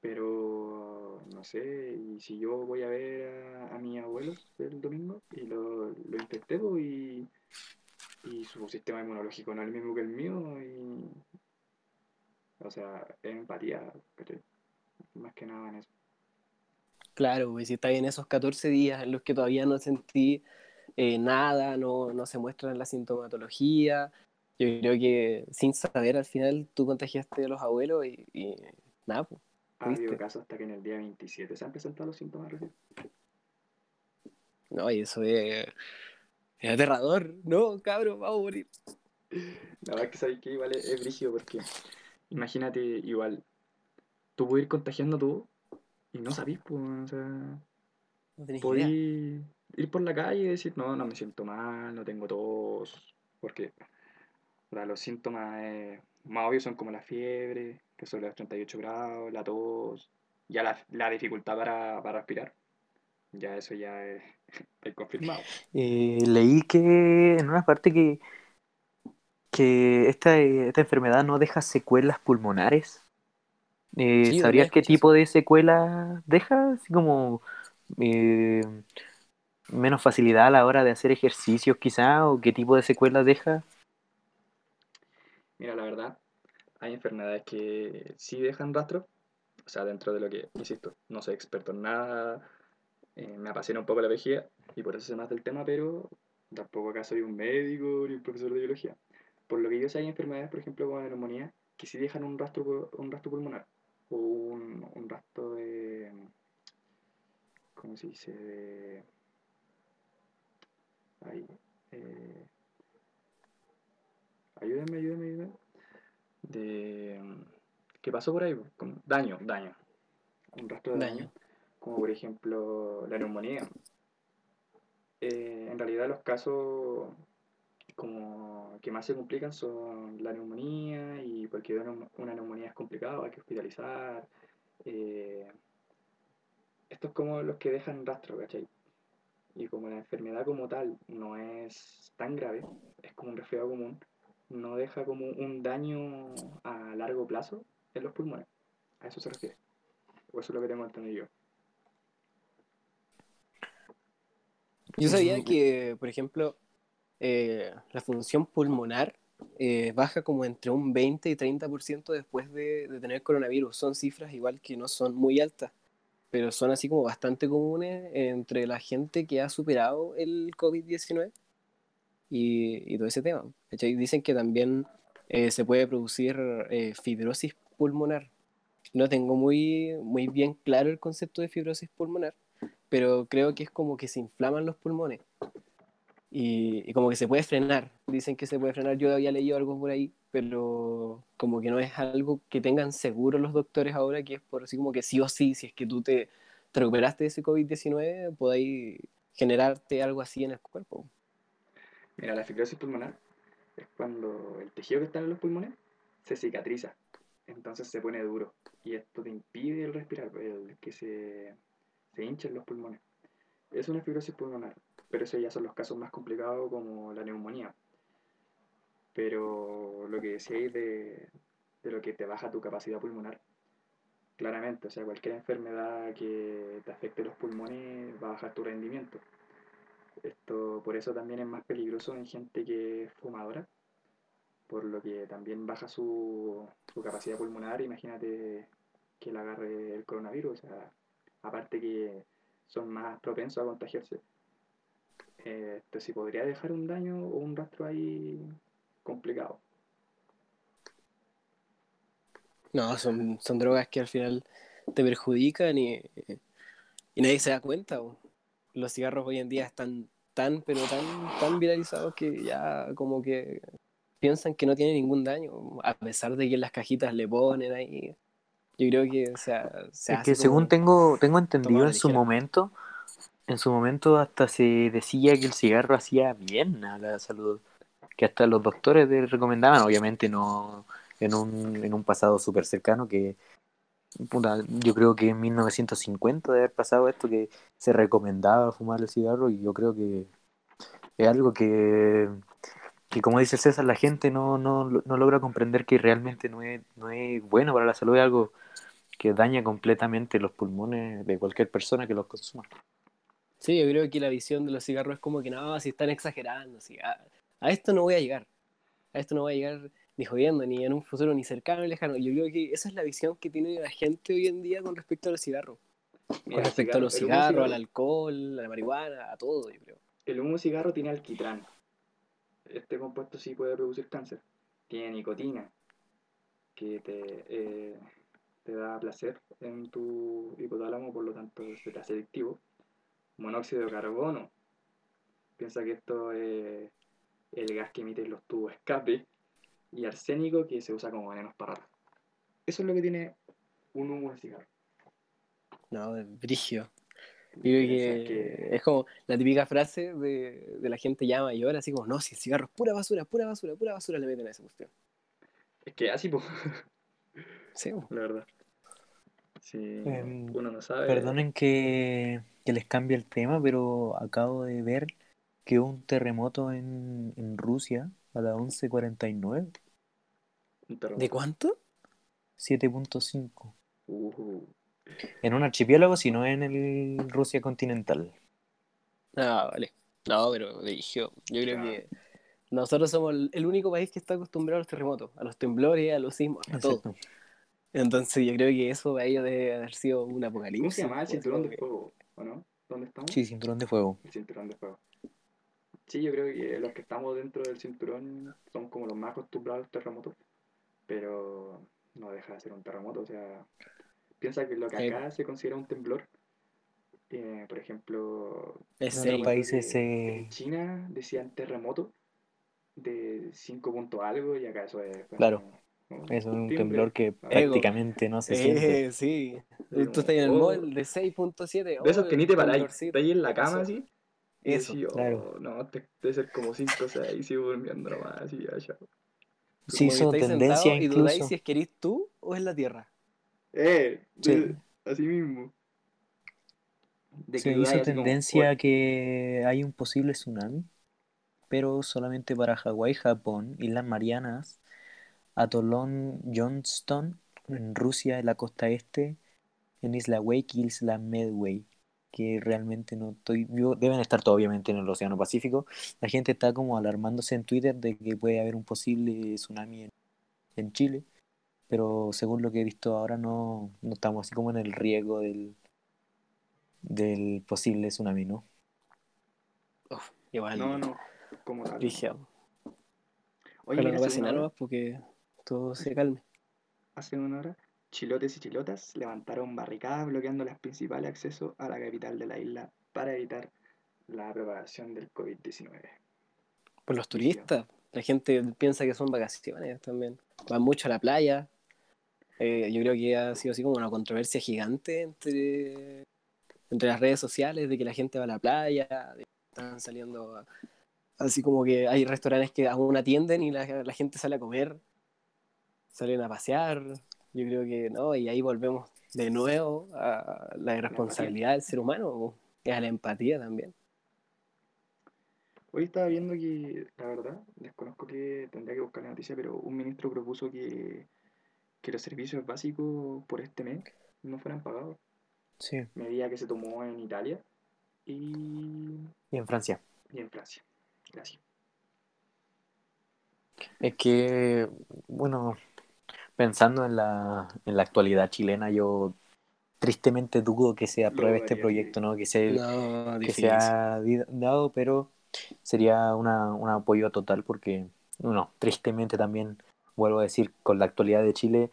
Speaker 2: pero no sé, y si yo voy a ver a, a mis abuelos el domingo y lo, lo infecté, pues, y, y su sistema inmunológico no es el mismo que el mío, y, o sea, es empatía, ¿cachai? más que nada en eso.
Speaker 1: Claro, pues si está bien esos 14 días en los que todavía no sentí eh, nada, no, no se muestra la sintomatología. Yo creo que sin saber al final tú contagiaste a los abuelos y, y nada, pues.
Speaker 2: Ha habido casos hasta que en el día 27 se han presentado los síntomas recién.
Speaker 1: No, y eso es, es aterrador. No, cabrón, vamos a morir.
Speaker 2: La verdad es que sabéis que igual es, es brígido porque imagínate igual, tú puedes ir contagiando tú y no sabís, pues, o sea,
Speaker 1: No
Speaker 2: ir por la calle y decir, no, no me siento mal, no tengo tos, porque los síntomas eh, más obvios son como la fiebre, que son los 38 grados, la tos, ya la, la dificultad para, para respirar, ya eso ya es, es confirmado.
Speaker 3: Eh, leí que en una parte que, que esta, esta enfermedad no deja secuelas pulmonares. Eh,
Speaker 1: Sí,
Speaker 3: ¿Sabrías qué tipo de secuelas deja? Así como eh, menos facilidad a la hora de hacer ejercicios quizá, o qué tipo de secuelas deja.
Speaker 2: Mira, la verdad, hay enfermedades que sí dejan rastro, O sea, dentro de lo que, insisto, no soy experto en nada, eh, me apasiona un poco la vejiga y por eso sé más del tema, pero tampoco acá soy un médico ni un profesor de biología. Por lo que yo sé, hay enfermedades, por ejemplo, como la neumonía, que sí dejan un rastro, un rastro pulmonar o un, un rastro de. ¿Cómo se dice? De, ahí. Eh, ayúdenme, ayúdenme, ayúdenme. De. ¿Qué pasó por ahí? Daño, daño. Un rastro de daño.
Speaker 1: Daño.
Speaker 2: Como por ejemplo la neumonía. Eh, en realidad los casos como que más se complican son la neumonía y porque una, neumonía es complicado, hay que hospitalizar. eh, estos como los que dejan rastro, ¿cachai? Y como la enfermedad como tal no es tan grave, es como un resfriado común, no deja como un daño a largo plazo en los pulmones. A eso se refiere. O eso es lo que tengo entendido yo.
Speaker 1: Yo sabía que, por ejemplo, eh, la función pulmonar eh, baja como entre un 20 y 30% después de, de tener coronavirus. Son cifras igual que no son muy altas, pero son así como bastante comunes entre la gente que ha superado el COVID-19 y, y todo ese tema. ¿cachai? Dicen que también eh, se puede producir eh, fibrosis pulmonar. No tengo muy, muy bien claro el concepto de fibrosis pulmonar, pero creo que es como que se inflaman los pulmones y, y como que se puede frenar. Dicen que se puede frenar. Yo había leído algo por ahí, pero como que no es algo que tengan seguro los doctores ahora, que es por así como que sí o sí, si es que tú te, te recuperaste de ese COVID-19, podáis generarte algo así en el cuerpo.
Speaker 2: Mira, la fibrosis pulmonar es cuando el tejido que está en los pulmones se cicatriza, entonces se pone duro y esto te impide el respirar, el que se, se hinchen los pulmones. Es una fibrosis pulmonar, pero eso ya son los casos más complicados como la neumonía. Pero lo que decíais de, de lo que te baja tu capacidad pulmonar, claramente, o sea, cualquier enfermedad que te afecte los pulmones va a bajar tu rendimiento. Esto por eso también es más peligroso en gente que es fumadora, por lo que también baja su, su capacidad pulmonar. Imagínate que le agarre el coronavirus, o sea, aparte que son más propensos a contagiarse. Eh, sí podría dejar un daño o un rastro ahí complicado.
Speaker 1: No, son, son drogas que al final te perjudican y, y nadie se da cuenta. bo. Los cigarros hoy en día están tan, pero tan, tan viralizados que ya como que piensan que no tienen ningún daño, a pesar de que en las cajitas le ponen ahí. Yo creo que o sea, se
Speaker 3: Es que según tengo, tengo entendido en su
Speaker 1: ligera.
Speaker 3: momento, en su momento hasta se decía que el cigarro hacía bien a la salud, que hasta los doctores le recomendaban, obviamente no en un, en un pasado súper cercano, que puta, yo creo que en 1950 de haber pasado esto, que se recomendaba fumar el cigarro y yo creo que es algo que, que como dice César, la gente no, no, no logra comprender que realmente no es, no es bueno para la salud, es algo que daña completamente los pulmones de cualquier persona que los consuma.
Speaker 1: Sí, yo creo que la visión de los cigarros es como que no, si están exagerando, así, a, a esto no voy a llegar. A esto no voy a llegar ni jodiendo, ni en un futuro ni cercano ni lejano. Yo creo que esa es la visión que tiene la gente hoy en día con respecto a los cigarros. Con respecto a los cigarros,
Speaker 2: cigarro-
Speaker 1: al alcohol, a la marihuana, a todo, yo creo.
Speaker 2: El humo cigarro tiene alquitrán. Este compuesto sí puede producir cáncer. Tiene nicotina, que te, eh, te da placer en tu hipotálamo, por lo tanto se te hace adictivo. Monóxido de carbono. Piensa que esto es el gas que emiten los tubos escape. Y arsénico que se usa como venenos para ratas. Eso es lo que tiene un humo de cigarro.
Speaker 1: No, brigio.
Speaker 2: Piensa
Speaker 1: que es como la típica frase de, de la gente ya mayor, así como, no, si el cigarro es pura basura, pura basura, pura basura, le meten a esa cuestión.
Speaker 2: Es que así, pues,
Speaker 1: Sí, bo.
Speaker 2: la verdad. Si
Speaker 3: Em,
Speaker 2: uno no sabe.
Speaker 3: Perdonen que, que les cambie el tema, pero acabo de ver que hubo un terremoto en, en Rusia a las 11.49,
Speaker 2: un terremoto.
Speaker 1: ¿De cuánto?
Speaker 3: 7.5.
Speaker 2: Ujú.
Speaker 3: En un archipiélago, sino en el Rusia continental.
Speaker 1: Ah, vale. No, pero brigio. Yo creo
Speaker 2: Ah.
Speaker 1: que nosotros somos el único país que está acostumbrado a los terremotos, a los temblores, a los sismos, a todo. Entonces yo creo que eso para ellos debe haber sido un apocalipsis.
Speaker 2: ¿Cómo se llama el cinturón de fuego? ¿O no? ¿Dónde estamos?
Speaker 3: Sí, cinturón de fuego.
Speaker 2: El cinturón de fuego. Sí, yo creo que los que estamos dentro del cinturón somos como los más acostumbrados al terremoto, pero no deja de ser un terremoto. O sea, piensa que lo que
Speaker 1: Sí.
Speaker 2: acá se considera un temblor, eh, por ejemplo,
Speaker 1: Es
Speaker 3: En países
Speaker 2: en China decían terremoto de 5 punto algo y acá eso es...
Speaker 3: Claro.
Speaker 2: ¿no?
Speaker 3: Es un
Speaker 2: Timbre.
Speaker 3: temblor que
Speaker 2: Ego.
Speaker 3: prácticamente no se siente.
Speaker 1: Eh, sí. Tú estás en el
Speaker 2: oh,
Speaker 1: mall de 6.7.
Speaker 2: De esos
Speaker 1: oh,
Speaker 2: que ni te paráis, estás ahí en la cama así. Y
Speaker 1: Eso,
Speaker 2: oh,
Speaker 3: claro.
Speaker 2: no, te, debe ser como 5 o 6 y sigo durmiendo nomás, así, ya,
Speaker 1: Como que
Speaker 3: hizo tendencia
Speaker 1: Y dudáis si es que eres tú o es la Tierra.
Speaker 2: Eh,
Speaker 3: Sí.
Speaker 2: de- así mismo. De
Speaker 3: Se hizo
Speaker 2: como,
Speaker 3: tendencia
Speaker 2: oh,
Speaker 3: que hay un posible tsunami, pero solamente para Hawái, Japón, Islas Marianas, Atolón Johnston, en Rusia, en la costa este, en Isla Wake y Isla Medway, que realmente no estoy vivo, deben estar todo obviamente en el Océano Pacífico. La gente está como alarmándose en Twitter de que puede haber un posible tsunami en, en Chile, pero según lo que he visto ahora no, no estamos así como en el riesgo del, del posible tsunami, ¿no?
Speaker 1: Uf, igual.
Speaker 2: No, no, como tal.
Speaker 1: Dije,
Speaker 2: Oye,
Speaker 1: ojalá no pase nada porque todo se calme.
Speaker 2: hace una hora, chilotes y chilotas levantaron barricadas bloqueando los principales accesos a la capital de la isla para evitar la propagación del COVID-19.
Speaker 1: Por los turistas. La gente piensa que son vacaciones también. Van mucho a la playa. Eh, yo creo que ha sido así como una controversia gigante entre, entre las redes sociales de que la gente va a la playa, de que están saliendo a- así como que hay restaurantes que aún atienden y la, la gente sale a comer, salen a pasear. Yo creo que no, y ahí volvemos de nuevo a la irresponsabilidad del ser humano y a la empatía también.
Speaker 2: Hoy estaba viendo que, la verdad, desconozco que tendría que buscar la noticia, pero un ministro propuso que, que los servicios básicos por este mes no fueran pagados.
Speaker 3: Sí.
Speaker 2: Medida que se tomó en Italia y,
Speaker 3: Y en Francia.
Speaker 2: y en Francia. Gracias.
Speaker 3: Es que, bueno, pensando en la, en la actualidad chilena, yo tristemente dudo que se apruebe este proyecto, ¿no? Que se,
Speaker 1: No,
Speaker 3: que se ha dado, pero sería una, un apoyo total porque, bueno, tristemente también, vuelvo a decir, con la actualidad de Chile,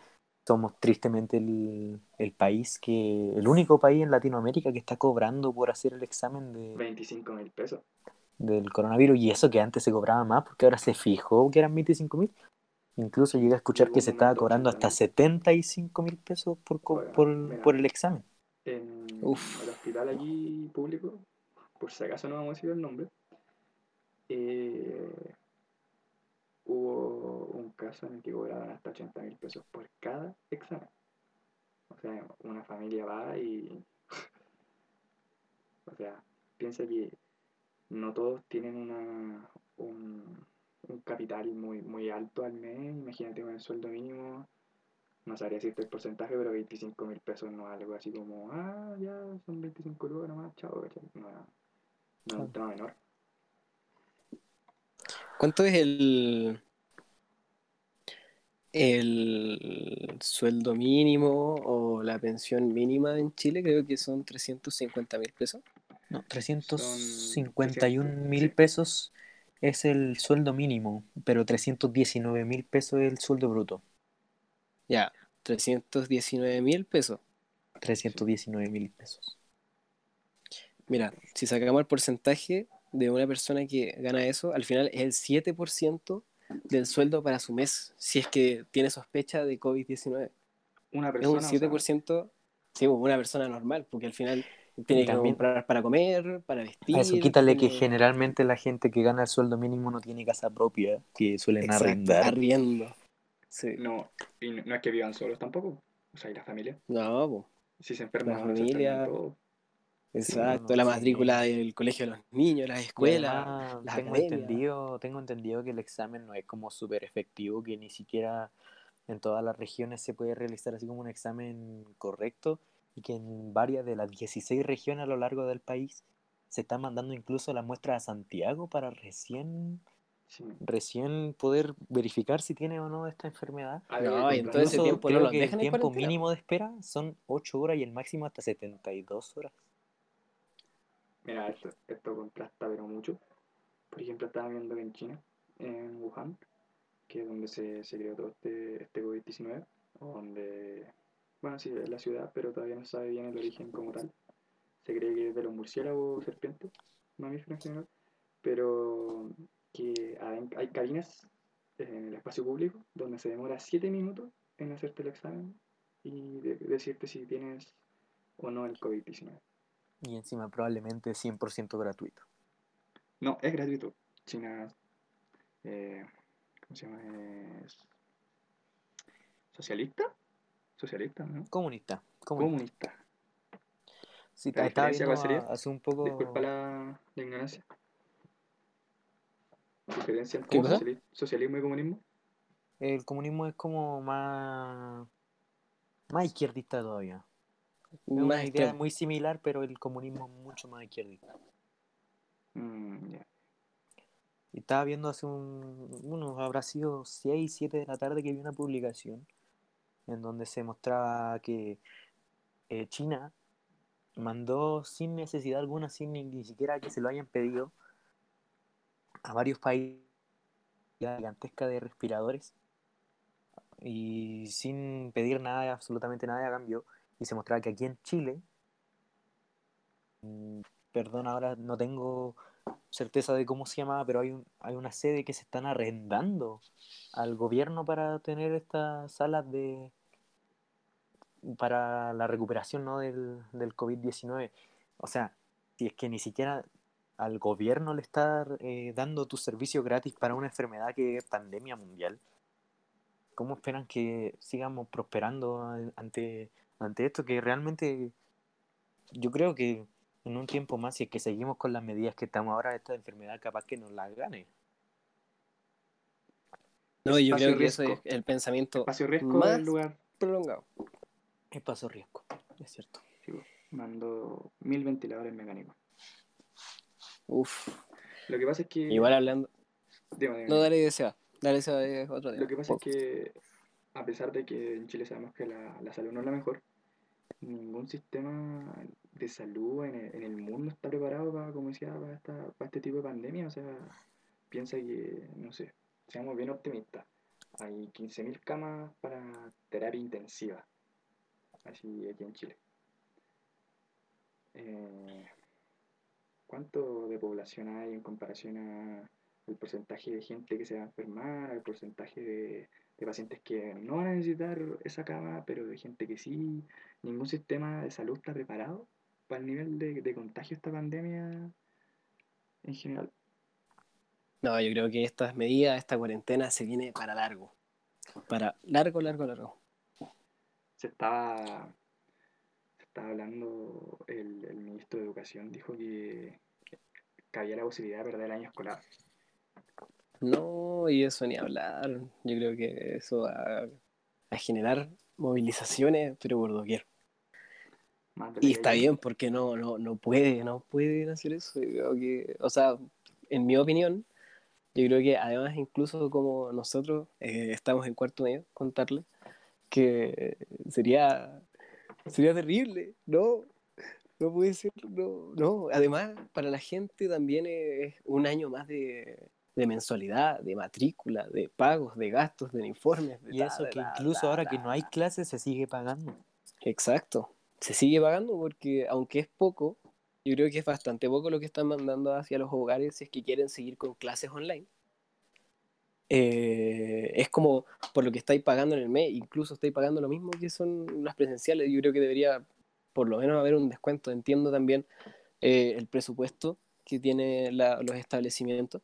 Speaker 3: somos tristemente el, el país que, el único país en Latinoamérica que está cobrando por hacer el examen de,
Speaker 2: 25 mil pesos.
Speaker 3: del coronavirus y eso que antes se cobraba más porque ahora se fijó que eran 25 mil. Incluso llegué a escuchar que se estaba cobrando
Speaker 2: 80.000.
Speaker 3: hasta 75 mil pesos por, por,
Speaker 2: mira.
Speaker 3: por el examen.
Speaker 2: En
Speaker 1: Uf.
Speaker 2: el hospital aquí público, por si acaso no vamos a decir el nombre, eh, hubo un caso en el que cobraban hasta 80 mil pesos por cada examen. O sea, una familia va y... o sea, piensa que no todos tienen una, un, un capital muy, muy alto al mes. Imagínate con el sueldo mínimo no sabría decirte el porcentaje, pero 25 mil pesos no es algo así como, ah, ya son 25 lucas nomás, chao. No, no, no es un tema menor.
Speaker 1: ¿Cuánto es el, el sueldo mínimo o la pensión mínima en Chile? Creo que son 350 mil pesos.
Speaker 3: No, 351
Speaker 2: 300,
Speaker 3: mil
Speaker 2: sí.
Speaker 3: pesos es el sueldo mínimo, pero 319 mil pesos es el sueldo bruto.
Speaker 1: Ya, 319 mil pesos.
Speaker 3: 319 mil pesos.
Speaker 1: Mira, si sacamos el porcentaje de una persona que gana eso, al final es el 7% del sueldo para su mes, si es que tiene sospecha de COVID-19.
Speaker 2: Una
Speaker 1: Es
Speaker 2: persona,
Speaker 1: un
Speaker 2: o sea,
Speaker 1: 7%, sí, una persona normal, porque al final tiene
Speaker 3: Y
Speaker 1: que
Speaker 3: también-
Speaker 1: comprar para comer, para vestir.
Speaker 3: A eso quítale que generalmente la gente que gana el sueldo mínimo no tiene casa propia, que suelen
Speaker 1: Exacto,
Speaker 3: arrendar.
Speaker 1: arriendo. Sí.
Speaker 2: no, y no, es que vivan solos tampoco, o sea, y la familia,
Speaker 1: No, po,
Speaker 2: si se enferman,
Speaker 1: La familia, exacto.
Speaker 3: no,
Speaker 1: la
Speaker 3: sí.
Speaker 1: matrícula del colegio de los niños, las escuelas. las
Speaker 3: tengo
Speaker 1: academias.
Speaker 3: entendido, tengo entendido que el examen no es como súper efectivo, que ni siquiera en todas las regiones se puede realizar así como un examen correcto y que en varias de las 16 regiones a lo largo del país se están mandando incluso las muestras a Santiago para recién
Speaker 2: Sí.
Speaker 3: recién poder verificar si tiene o no esta enfermedad.
Speaker 2: A
Speaker 1: No, y en todo ese
Speaker 3: Incluso
Speaker 1: tiempo
Speaker 3: creo que el tiempo mínimo de espera son 8 horas y el máximo hasta 72 horas.
Speaker 2: Mira, esto, esto contrasta pero mucho. Por ejemplo, estaba viendo que en China, en Wuhan, que es donde se, se creó todo este, este COVID-19, o donde, bueno, sí, es la ciudad, pero todavía no sabe bien el origen como tal. Se cree que es de los murciélagos o serpientes, mamíferos en general, pero que hay, hay cabinas en el espacio público donde se demora 7 minutos en hacerte el examen y de- decirte si tienes o no el COVID-19.
Speaker 3: Y encima probablemente 100% gratuito.
Speaker 2: No, es gratuito. China, eh, ¿cómo se llama? Es socialista. Socialista, ¿no?
Speaker 3: Comunista. comunista.
Speaker 2: Comunista.
Speaker 3: Sí,
Speaker 2: ¿La
Speaker 3: estaba viendo
Speaker 2: cuál sería?
Speaker 3: a- hace un poco...
Speaker 2: Disculpa la, la ignorancia. ¿Diferencia
Speaker 1: ¿Qué
Speaker 2: entre socialismo y comunismo?
Speaker 3: El comunismo es como más... Más izquierdista todavía. Una
Speaker 1: Más
Speaker 3: idea muy similar, pero el comunismo es mucho más izquierdista.
Speaker 2: Mm, ya.
Speaker 3: Y estaba viendo hace un, unos, habrá sido 6, 7 de la tarde que vi una publicación en donde se mostraba que eh, China mandó sin necesidad alguna, sin ni, ni siquiera que se lo hayan pedido, a varios países gigantesca de respiradores y sin pedir nada, absolutamente nada a cambio. Y se mostraba que aquí en Chile, mm, perdón, ahora no tengo certeza de cómo se llamaba, pero hay, un, hay una sede que se están arrendando al gobierno para tener estas salas de para la recuperación ¿no? del, del COVID-19. O sea, si es que ni siquiera al gobierno le está eh, dando tu servicio gratis para una enfermedad que es pandemia mundial, ¿cómo esperan que sigamos prosperando a- ante, ante esto? Que realmente yo creo que en un tiempo más, si es que seguimos con las medidas que estamos ahora, esta enfermedad capaz que nos la gane.
Speaker 1: No, yo
Speaker 2: Espacio
Speaker 1: creo que eso
Speaker 2: riesgo.
Speaker 1: es el pensamiento más
Speaker 2: lugar.
Speaker 1: prolongado.
Speaker 3: Es paso riesgo, es cierto.
Speaker 2: Sí, mandó mil ventiladores mecánicos.
Speaker 1: Uf.
Speaker 2: Lo que pasa es que.
Speaker 1: Igual hablando.
Speaker 2: Dime, dime.
Speaker 1: No, dale Seba. Dale es otro tema.
Speaker 2: Lo que pasa es que, a pesar de que en Chile sabemos que la, la salud no es la mejor, ningún sistema de salud en el, en el mundo está preparado para, como decía, para, esta, para este tipo de pandemia. O sea, piensa que, no sé, seamos bien optimistas. Hay 15.000 camas para terapia intensiva, así aquí en Chile. Eh, ¿Cuánto de población hay en comparación al porcentaje de gente que se va a enfermar, al porcentaje de, pacientes que no van a necesitar esa cama, pero de gente que sí? Ningún sistema de salud está preparado para el nivel de, contagio esta pandemia en general.
Speaker 1: No, yo creo que estas medidas, esta cuarentena se viene para largo. Para largo, largo, largo.
Speaker 2: Se estaba, se estaba hablando, el, el ministro de Educación dijo que, que había la posibilidad de perder el año escolar.
Speaker 1: No, y eso ni hablar. Yo creo que eso va a generar movilizaciones, pero por doquier. Y está bien, porque no, no, no puede, no pueden hacer eso. Yo creo que, o sea, en mi opinión, yo creo que además incluso como nosotros eh, estamos en cuarto medio, contarle, que sería, sería terrible, no, no puede ser, no, no. Además, para la gente también es un año más de, de mensualidad, de matrícula, de pagos, de gastos, de uniformes. de
Speaker 3: Y eso que incluso ahora que no hay clases se sigue pagando.
Speaker 1: Exacto. Se sigue pagando porque, aunque es poco, yo creo que es bastante poco lo que están mandando hacia los hogares si es que quieren seguir con clases online. Eh, es como por lo que estáis pagando en el mes, incluso estáis pagando lo mismo que son las presenciales. Yo creo que debería por lo menos haber un descuento. Entiendo también eh, el presupuesto que tienen los establecimientos,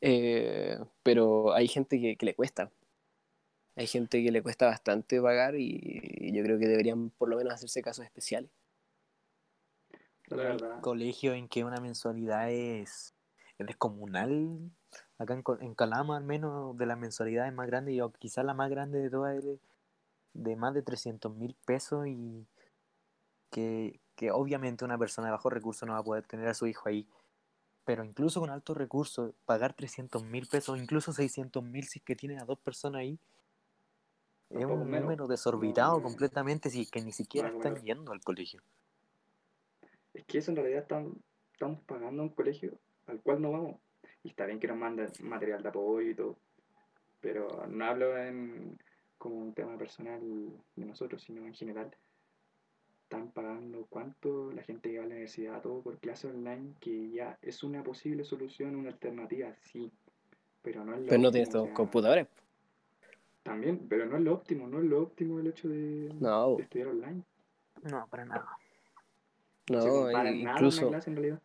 Speaker 1: Eh, pero hay gente que, que le cuesta. Hay gente que le cuesta bastante pagar y, y yo creo que deberían por lo menos hacerse casos especiales.
Speaker 2: La verdad.
Speaker 3: Colegio en que una mensualidad es, es descomunal. Acá en, en Calama, al menos, de las mensualidades más grandes, y quizás la más grande de todas, es de, más de 300 mil pesos. Y que, que obviamente una persona de bajos recursos no va a poder tener a su hijo ahí. Pero incluso con altos recursos, pagar 300 mil pesos, incluso 600 mil si es que tienes a dos personas ahí, es un
Speaker 2: menos.
Speaker 3: número desorbitado
Speaker 2: No,
Speaker 3: completamente si es que ni siquiera
Speaker 2: no,
Speaker 3: están yendo al colegio.
Speaker 2: Es que eso en realidad están, estamos pagando un colegio al cual no vamos. Y está bien que nos manden material de apoyo y todo. Pero no hablo en, como un tema personal de nosotros, sino en general. Están pagando cuánto la gente que va a la universidad, todo por clase online, que ya es una posible solución, una alternativa, sí. Pero no es lo
Speaker 1: Pero no tienes
Speaker 2: o
Speaker 1: todos
Speaker 2: sea,
Speaker 1: computadores.
Speaker 2: También, pero no es lo óptimo, no es lo óptimo el hecho de,
Speaker 1: No.
Speaker 2: de estudiar online.
Speaker 3: No, para nada.
Speaker 2: No se
Speaker 1: No,
Speaker 2: compara
Speaker 1: e-
Speaker 2: en nada
Speaker 1: incluso
Speaker 2: una clase en realidad.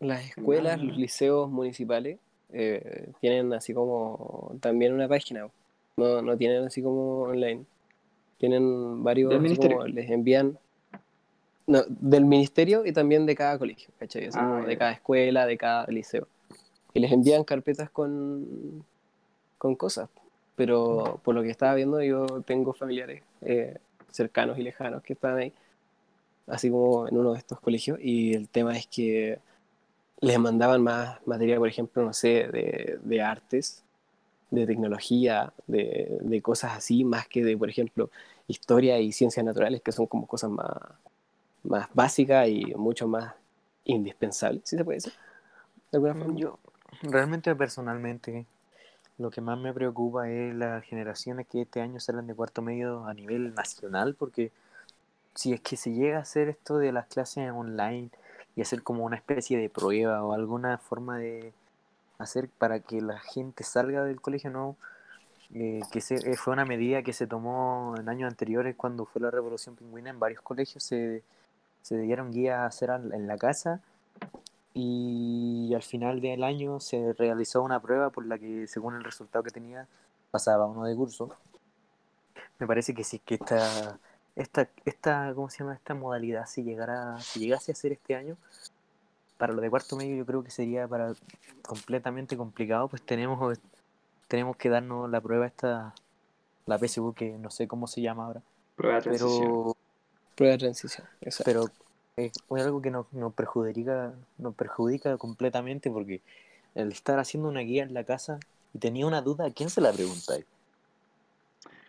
Speaker 1: Las escuelas, los liceos municipales eh, tienen así como también una página. No, no tienen así como online. Tienen varios,
Speaker 2: Del
Speaker 1: así
Speaker 2: ministerio.
Speaker 1: como les envían. No, del ministerio y también de cada colegio, ¿cachai? Así
Speaker 2: Ah,
Speaker 1: de cada escuela, de cada liceo. Y les envían carpetas con, con cosas. Pero por lo que estaba viendo, yo tengo familiares eh, cercanos y lejanos que están ahí, así como en uno de estos colegios. Y el tema es que les mandaban más materia, por ejemplo, no sé, de, de artes, de tecnología, de, de cosas así, más que de, por ejemplo, historia y ciencias naturales, que son como cosas más, más básicas y mucho más indispensables, si se puede decir. De alguna forma.
Speaker 3: Yo, realmente, personalmente, lo que más me preocupa es las generaciones que este año salen de cuarto medio a nivel nacional, porque si es que se llega a hacer esto de las clases online y hacer como una especie de prueba o alguna forma de hacer para que la gente salga del colegio, no, eh, que se, eh, fue una medida que se tomó en años anteriores cuando fue la revolución pingüina en varios colegios, se, se dieron guías a hacer en la casa y al final del año se realizó una prueba por la que según el resultado que tenía pasaba uno de curso. Me parece que es que esta, esta, esta, ¿cómo se llama? Esta modalidad si llegara, si llegase a ser este año, para lo de cuarto medio yo creo que sería para completamente complicado, pues tenemos, tenemos que darnos la prueba esta, la PSU que no sé cómo se llama ahora,
Speaker 2: Prueba de transición.
Speaker 3: pero
Speaker 1: Prueba de transición. exacto.
Speaker 3: pero es algo que nos, nos perjudica nos perjudica completamente porque el estar haciendo una guía en la casa y tenía una duda, ¿a quién se la pregunta?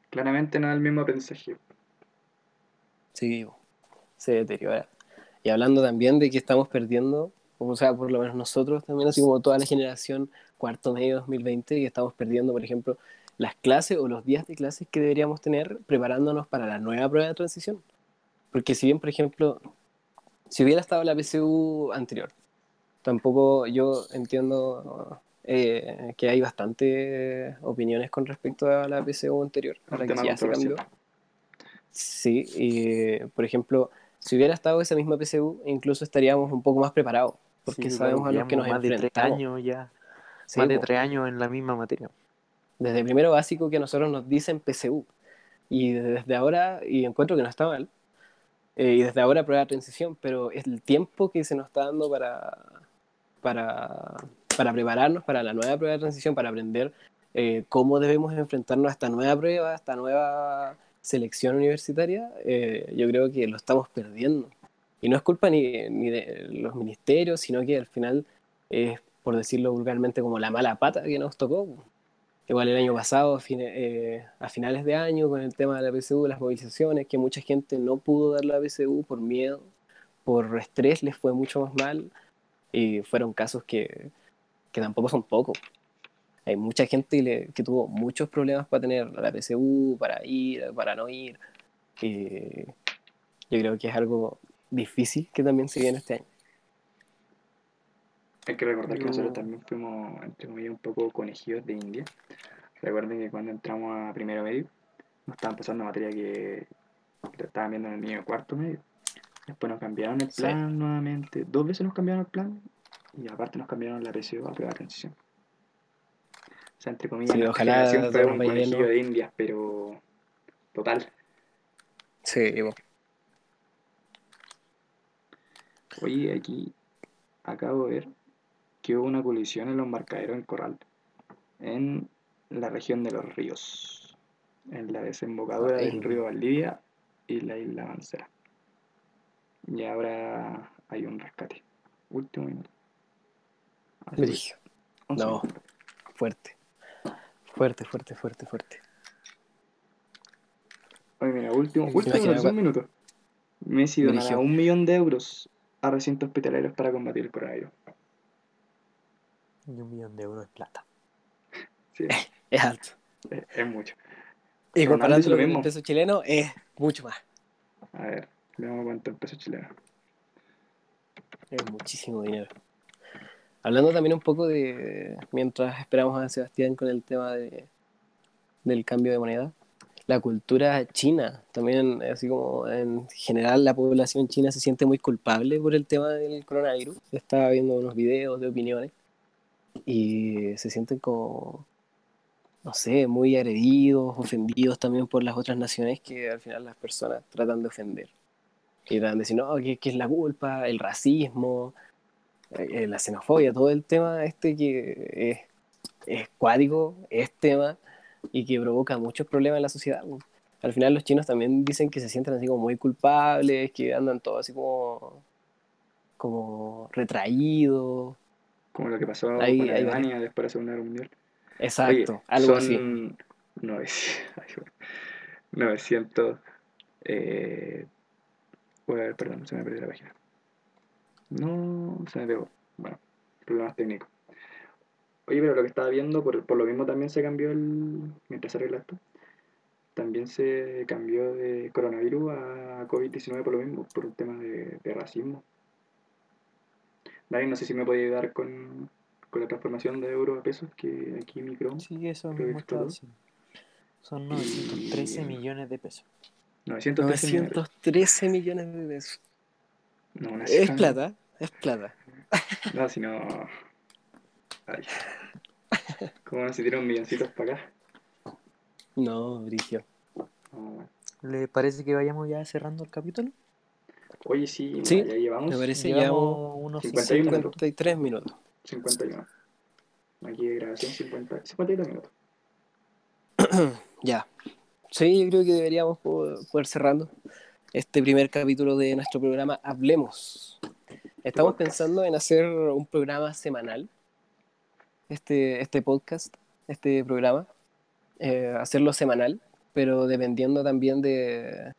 Speaker 2: Claramente no es el mismo aprendizaje.
Speaker 1: Sí, se deteriora. Y hablando también de que estamos perdiendo, o sea, por lo menos nosotros también, así como toda la generación cuarto medio 2020, que estamos perdiendo, por ejemplo, las clases o los días de clases que deberíamos tener preparándonos para la nueva prueba de transición. Porque si bien, por ejemplo, si hubiera estado la PSU anterior, tampoco yo entiendo eh, que hay bastantes opiniones con respecto a la PSU anterior, a la que ya se cambió. Sí, y por ejemplo, si hubiera estado esa misma PSU, incluso estaríamos un poco más preparados, porque
Speaker 3: Sí,
Speaker 1: sabemos
Speaker 3: claro,
Speaker 1: a los que nos
Speaker 3: más de tres
Speaker 1: enfrentamos.
Speaker 3: años ya,
Speaker 1: Sí,
Speaker 3: más de tres años en la misma materia.
Speaker 1: Desde primero básico que a nosotros nos dicen PSU. Y desde ahora, y encuentro que no está mal, eh, y desde ahora prueba de transición, pero es el tiempo que se nos está dando para, para, para prepararnos para la nueva prueba de transición, para aprender eh, cómo debemos enfrentarnos a esta nueva prueba, a esta nueva selección universitaria, eh, yo creo que lo estamos perdiendo. Y no es culpa ni, ni de los ministerios, sino que al final es, por decirlo vulgarmente, como la mala pata que nos tocó. Igual el año pasado, a, eh, finales de año, con el tema de la PSU, las movilizaciones, que mucha gente no pudo dar la PSU por miedo, por estrés, les fue mucho más mal. Y fueron casos que, que tampoco son pocos. Hay mucha gente que, le- que tuvo muchos problemas para tener la PSU, para ir, para no ir. Y yo creo que es algo difícil que también se viene este año.
Speaker 2: Hay que recordar que nosotros también fuimos, entre comillas, un poco conejillos de India. Recuerden que cuando entramos a primero medio, nos estaban pasando materia que, estaban viendo en el niño cuarto medio. Después nos cambiaron el
Speaker 1: Sí.
Speaker 2: plan nuevamente. Dos veces nos cambiaron el plan y aparte nos cambiaron la PSU a prueba de transición. O sea, entre comillas,
Speaker 1: Sí,
Speaker 2: nuestra
Speaker 1: ojalá
Speaker 2: fue un conejillo de Indias, pero total.
Speaker 1: Sí,
Speaker 2: Oye, aquí acabo de ver que hubo una colisión en los embarcaderos en Corral, en la región de los ríos, en la desembocadura
Speaker 1: Ay.
Speaker 2: del río Valdivia y la isla Mancera. Y ahora hay un rescate. Último minuto. Así que,
Speaker 1: Brígido.
Speaker 2: 11
Speaker 1: No. Fuerte. Fuerte, fuerte, fuerte, fuerte.
Speaker 2: Oye, mira, último, último
Speaker 1: imaginaba
Speaker 2: minuto, un minuto. Messi donará un millón de euros a recintos hospitalarios para combatir el coronavirus.
Speaker 3: Y un millón de euros de plata.
Speaker 2: Sí,
Speaker 1: Es alto.
Speaker 2: es, es mucho.
Speaker 1: Y comparándolo
Speaker 2: lo
Speaker 1: con el peso chileno, es mucho más.
Speaker 2: A ver, veamos cuánto el peso chileno.
Speaker 1: Es muchísimo dinero. Hablando también un poco de, mientras esperamos a Sebastián con el tema de, del cambio de moneda, la cultura china, también así como en general la población china se siente muy culpable por el tema del coronavirus. Estaba viendo unos videos de opiniones y se sienten como, no sé, muy agredidos, ofendidos también por las otras naciones que al final las personas tratan de ofender. Y tratan de decir, no, que, que es la culpa, el racismo, eh, la xenofobia, todo el tema este que es, es cuático, es tema y que provoca muchos problemas en la sociedad. Al final los chinos también dicen que se sienten así como muy culpables, que andan todos así como, como retraídos.
Speaker 2: Como lo que pasó
Speaker 1: Ahí-
Speaker 2: con
Speaker 1: ahí.
Speaker 2: Alemania después de la Segunda Guerra Mundial.
Speaker 1: Exacto,
Speaker 2: Oye,
Speaker 1: algo
Speaker 2: son
Speaker 1: así.
Speaker 2: 900, ay, bueno, 900 eh, ver, perdón, se me perdió la página. No, se me pegó. Bueno, problemas técnicos. Oye, pero lo que estaba viendo, por, por lo mismo también se cambió el. Mientras se arregla esto, también se cambió de coronavirus a COVID-19 por lo mismo, por un tema de, de racismo. Dani, no sé si me puede ayudar con, con la transformación de euros a pesos, que aquí micro.
Speaker 3: Sí, eso mismo. Son 913 millones de pesos.
Speaker 2: 913 millones.
Speaker 1: 913 millones de pesos.
Speaker 2: No, una
Speaker 1: Es plata, es plata.
Speaker 2: No, si no. Ay. ¿Cómo no se dieron milloncitos para acá?
Speaker 1: No, Brigio.
Speaker 3: ¿Le parece que vayamos ya cerrando el capítulo?
Speaker 2: Oye, sí, ya llevamos
Speaker 1: me parece
Speaker 3: Llevamos
Speaker 1: llevamos
Speaker 3: unos
Speaker 2: 51
Speaker 3: 50
Speaker 2: minutos.
Speaker 1: 53 minutos.
Speaker 2: 51. Aquí de grabación 50, 52 minutos.
Speaker 1: Ya. Sí, yo creo que deberíamos poder, poder cerrando este primer capítulo de nuestro programa Hablemos. Estamos pensando en hacer un programa semanal, este, este podcast, este programa, eh, hacerlo semanal, pero dependiendo también de,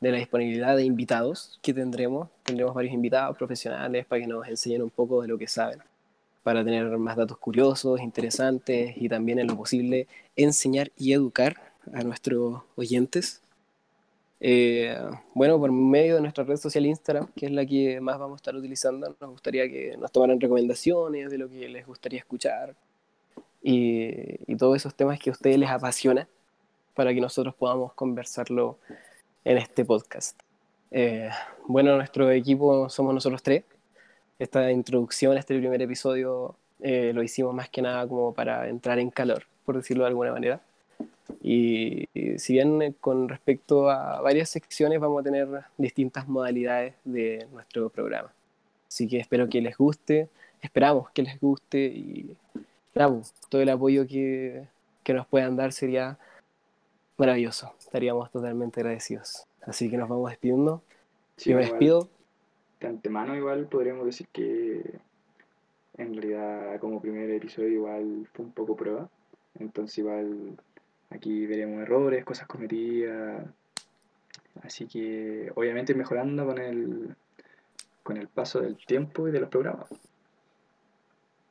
Speaker 1: de la disponibilidad de invitados que tendremos. Tendremos varios invitados profesionales para que nos enseñen un poco de lo que saben, para tener más datos curiosos, interesantes y también en lo posible enseñar y educar a nuestros oyentes. Eh, bueno, por medio de nuestra red social Instagram, que es la que más vamos a estar utilizando, nos gustaría que nos tomaran recomendaciones de lo que les gustaría escuchar y, y todos esos temas que a ustedes les apasiona para que nosotros podamos conversarlo en este podcast. Eh, bueno, nuestro equipo somos nosotros tres. Esta introducción, este primer episodio, eh, lo hicimos más que nada como para entrar en calor, por decirlo de alguna manera. Y, y si bien eh, con respecto a varias secciones vamos a tener distintas modalidades de nuestro programa. Así que espero que les guste, esperamos que les guste y pues, todo el apoyo que, que nos puedan dar sería maravilloso. Estaríamos totalmente agradecidos. Así que nos vamos despidiendo.
Speaker 2: Sí,
Speaker 1: Yo me
Speaker 2: igual,
Speaker 1: despido.
Speaker 2: De antemano, igual podríamos decir que en realidad, como primer episodio, igual fue un poco prueba. Entonces, igual aquí veremos errores, cosas cometidas. Así que, obviamente, mejorando con el, con el paso del tiempo y de los programas.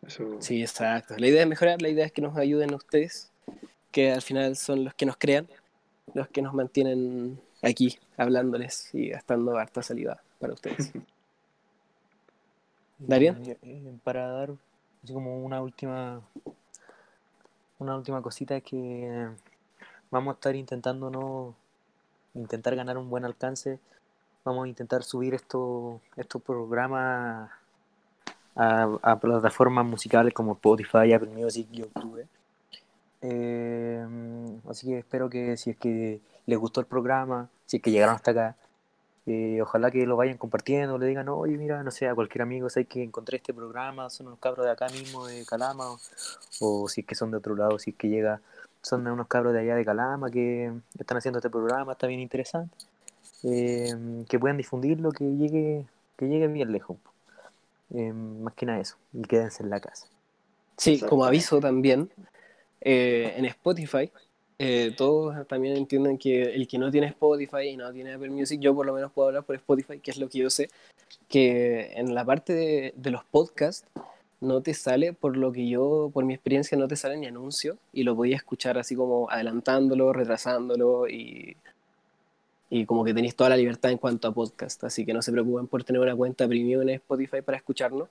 Speaker 2: Eso.
Speaker 1: Sí, exacto. La idea es mejorar, la idea es que nos ayuden ustedes, que al final son los que nos crean, los que nos mantienen aquí hablándoles y gastando harta salida para ustedes. ¿Darían?
Speaker 3: Eh, eh, Para dar así como una última una última cosita que vamos a estar intentando no intentar ganar un buen alcance. Vamos a intentar subir estos estos programas a, a plataformas musicales como Spotify, Apple Music, YouTube. Eh, así que espero que si es que les gustó el programa, si es que llegaron hasta acá, eh, ojalá que lo vayan compartiendo, le digan, oye, mira, no sé, a cualquier amigo, sé que encontré este programa, son unos cabros de acá mismo, de Calama, o, o si es que son de otro lado, si es que llega, son unos cabros de allá de Calama que están haciendo este programa, está bien interesante, eh, que puedan difundirlo, que llegue, que llegue bien lejos. Eh, más que nada eso. Y quédense en la casa.
Speaker 1: Sí, como aviso también, eh, en Spotify, eh, todos también entienden que el que no tiene Spotify y no tiene Apple Music, yo por lo menos puedo hablar por Spotify, que es lo que yo sé, que en la parte de, de los podcasts no te sale, por lo que yo, por mi experiencia, no te sale ni anuncio y lo podías escuchar así como adelantándolo, retrasándolo y, y como que tenéis toda la libertad en cuanto a podcast. Así que no se preocupen por tener una cuenta premium en Spotify para escucharnos.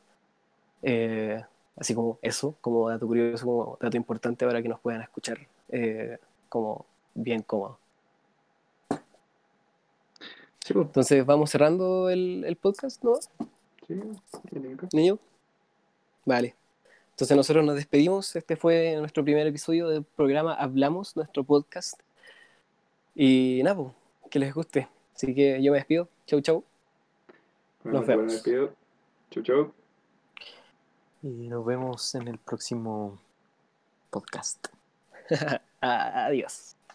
Speaker 1: Eh, así como eso, como dato curioso, como dato importante para que nos puedan escuchar eh, como bien cómodo.
Speaker 2: Sí, pues.
Speaker 1: Entonces vamos cerrando el, el podcast, ¿no?
Speaker 2: Sí.
Speaker 1: Niño. Vale. Entonces nosotros nos despedimos. Este fue nuestro primer episodio del programa Hablamos, nuestro podcast. Y nada, pues, que les guste. Así que yo me despido. Chau, chau.
Speaker 2: Bueno,
Speaker 1: Nos vemos.
Speaker 2: Chau, chau.
Speaker 3: Y nos vemos en el próximo podcast.
Speaker 1: Adiós.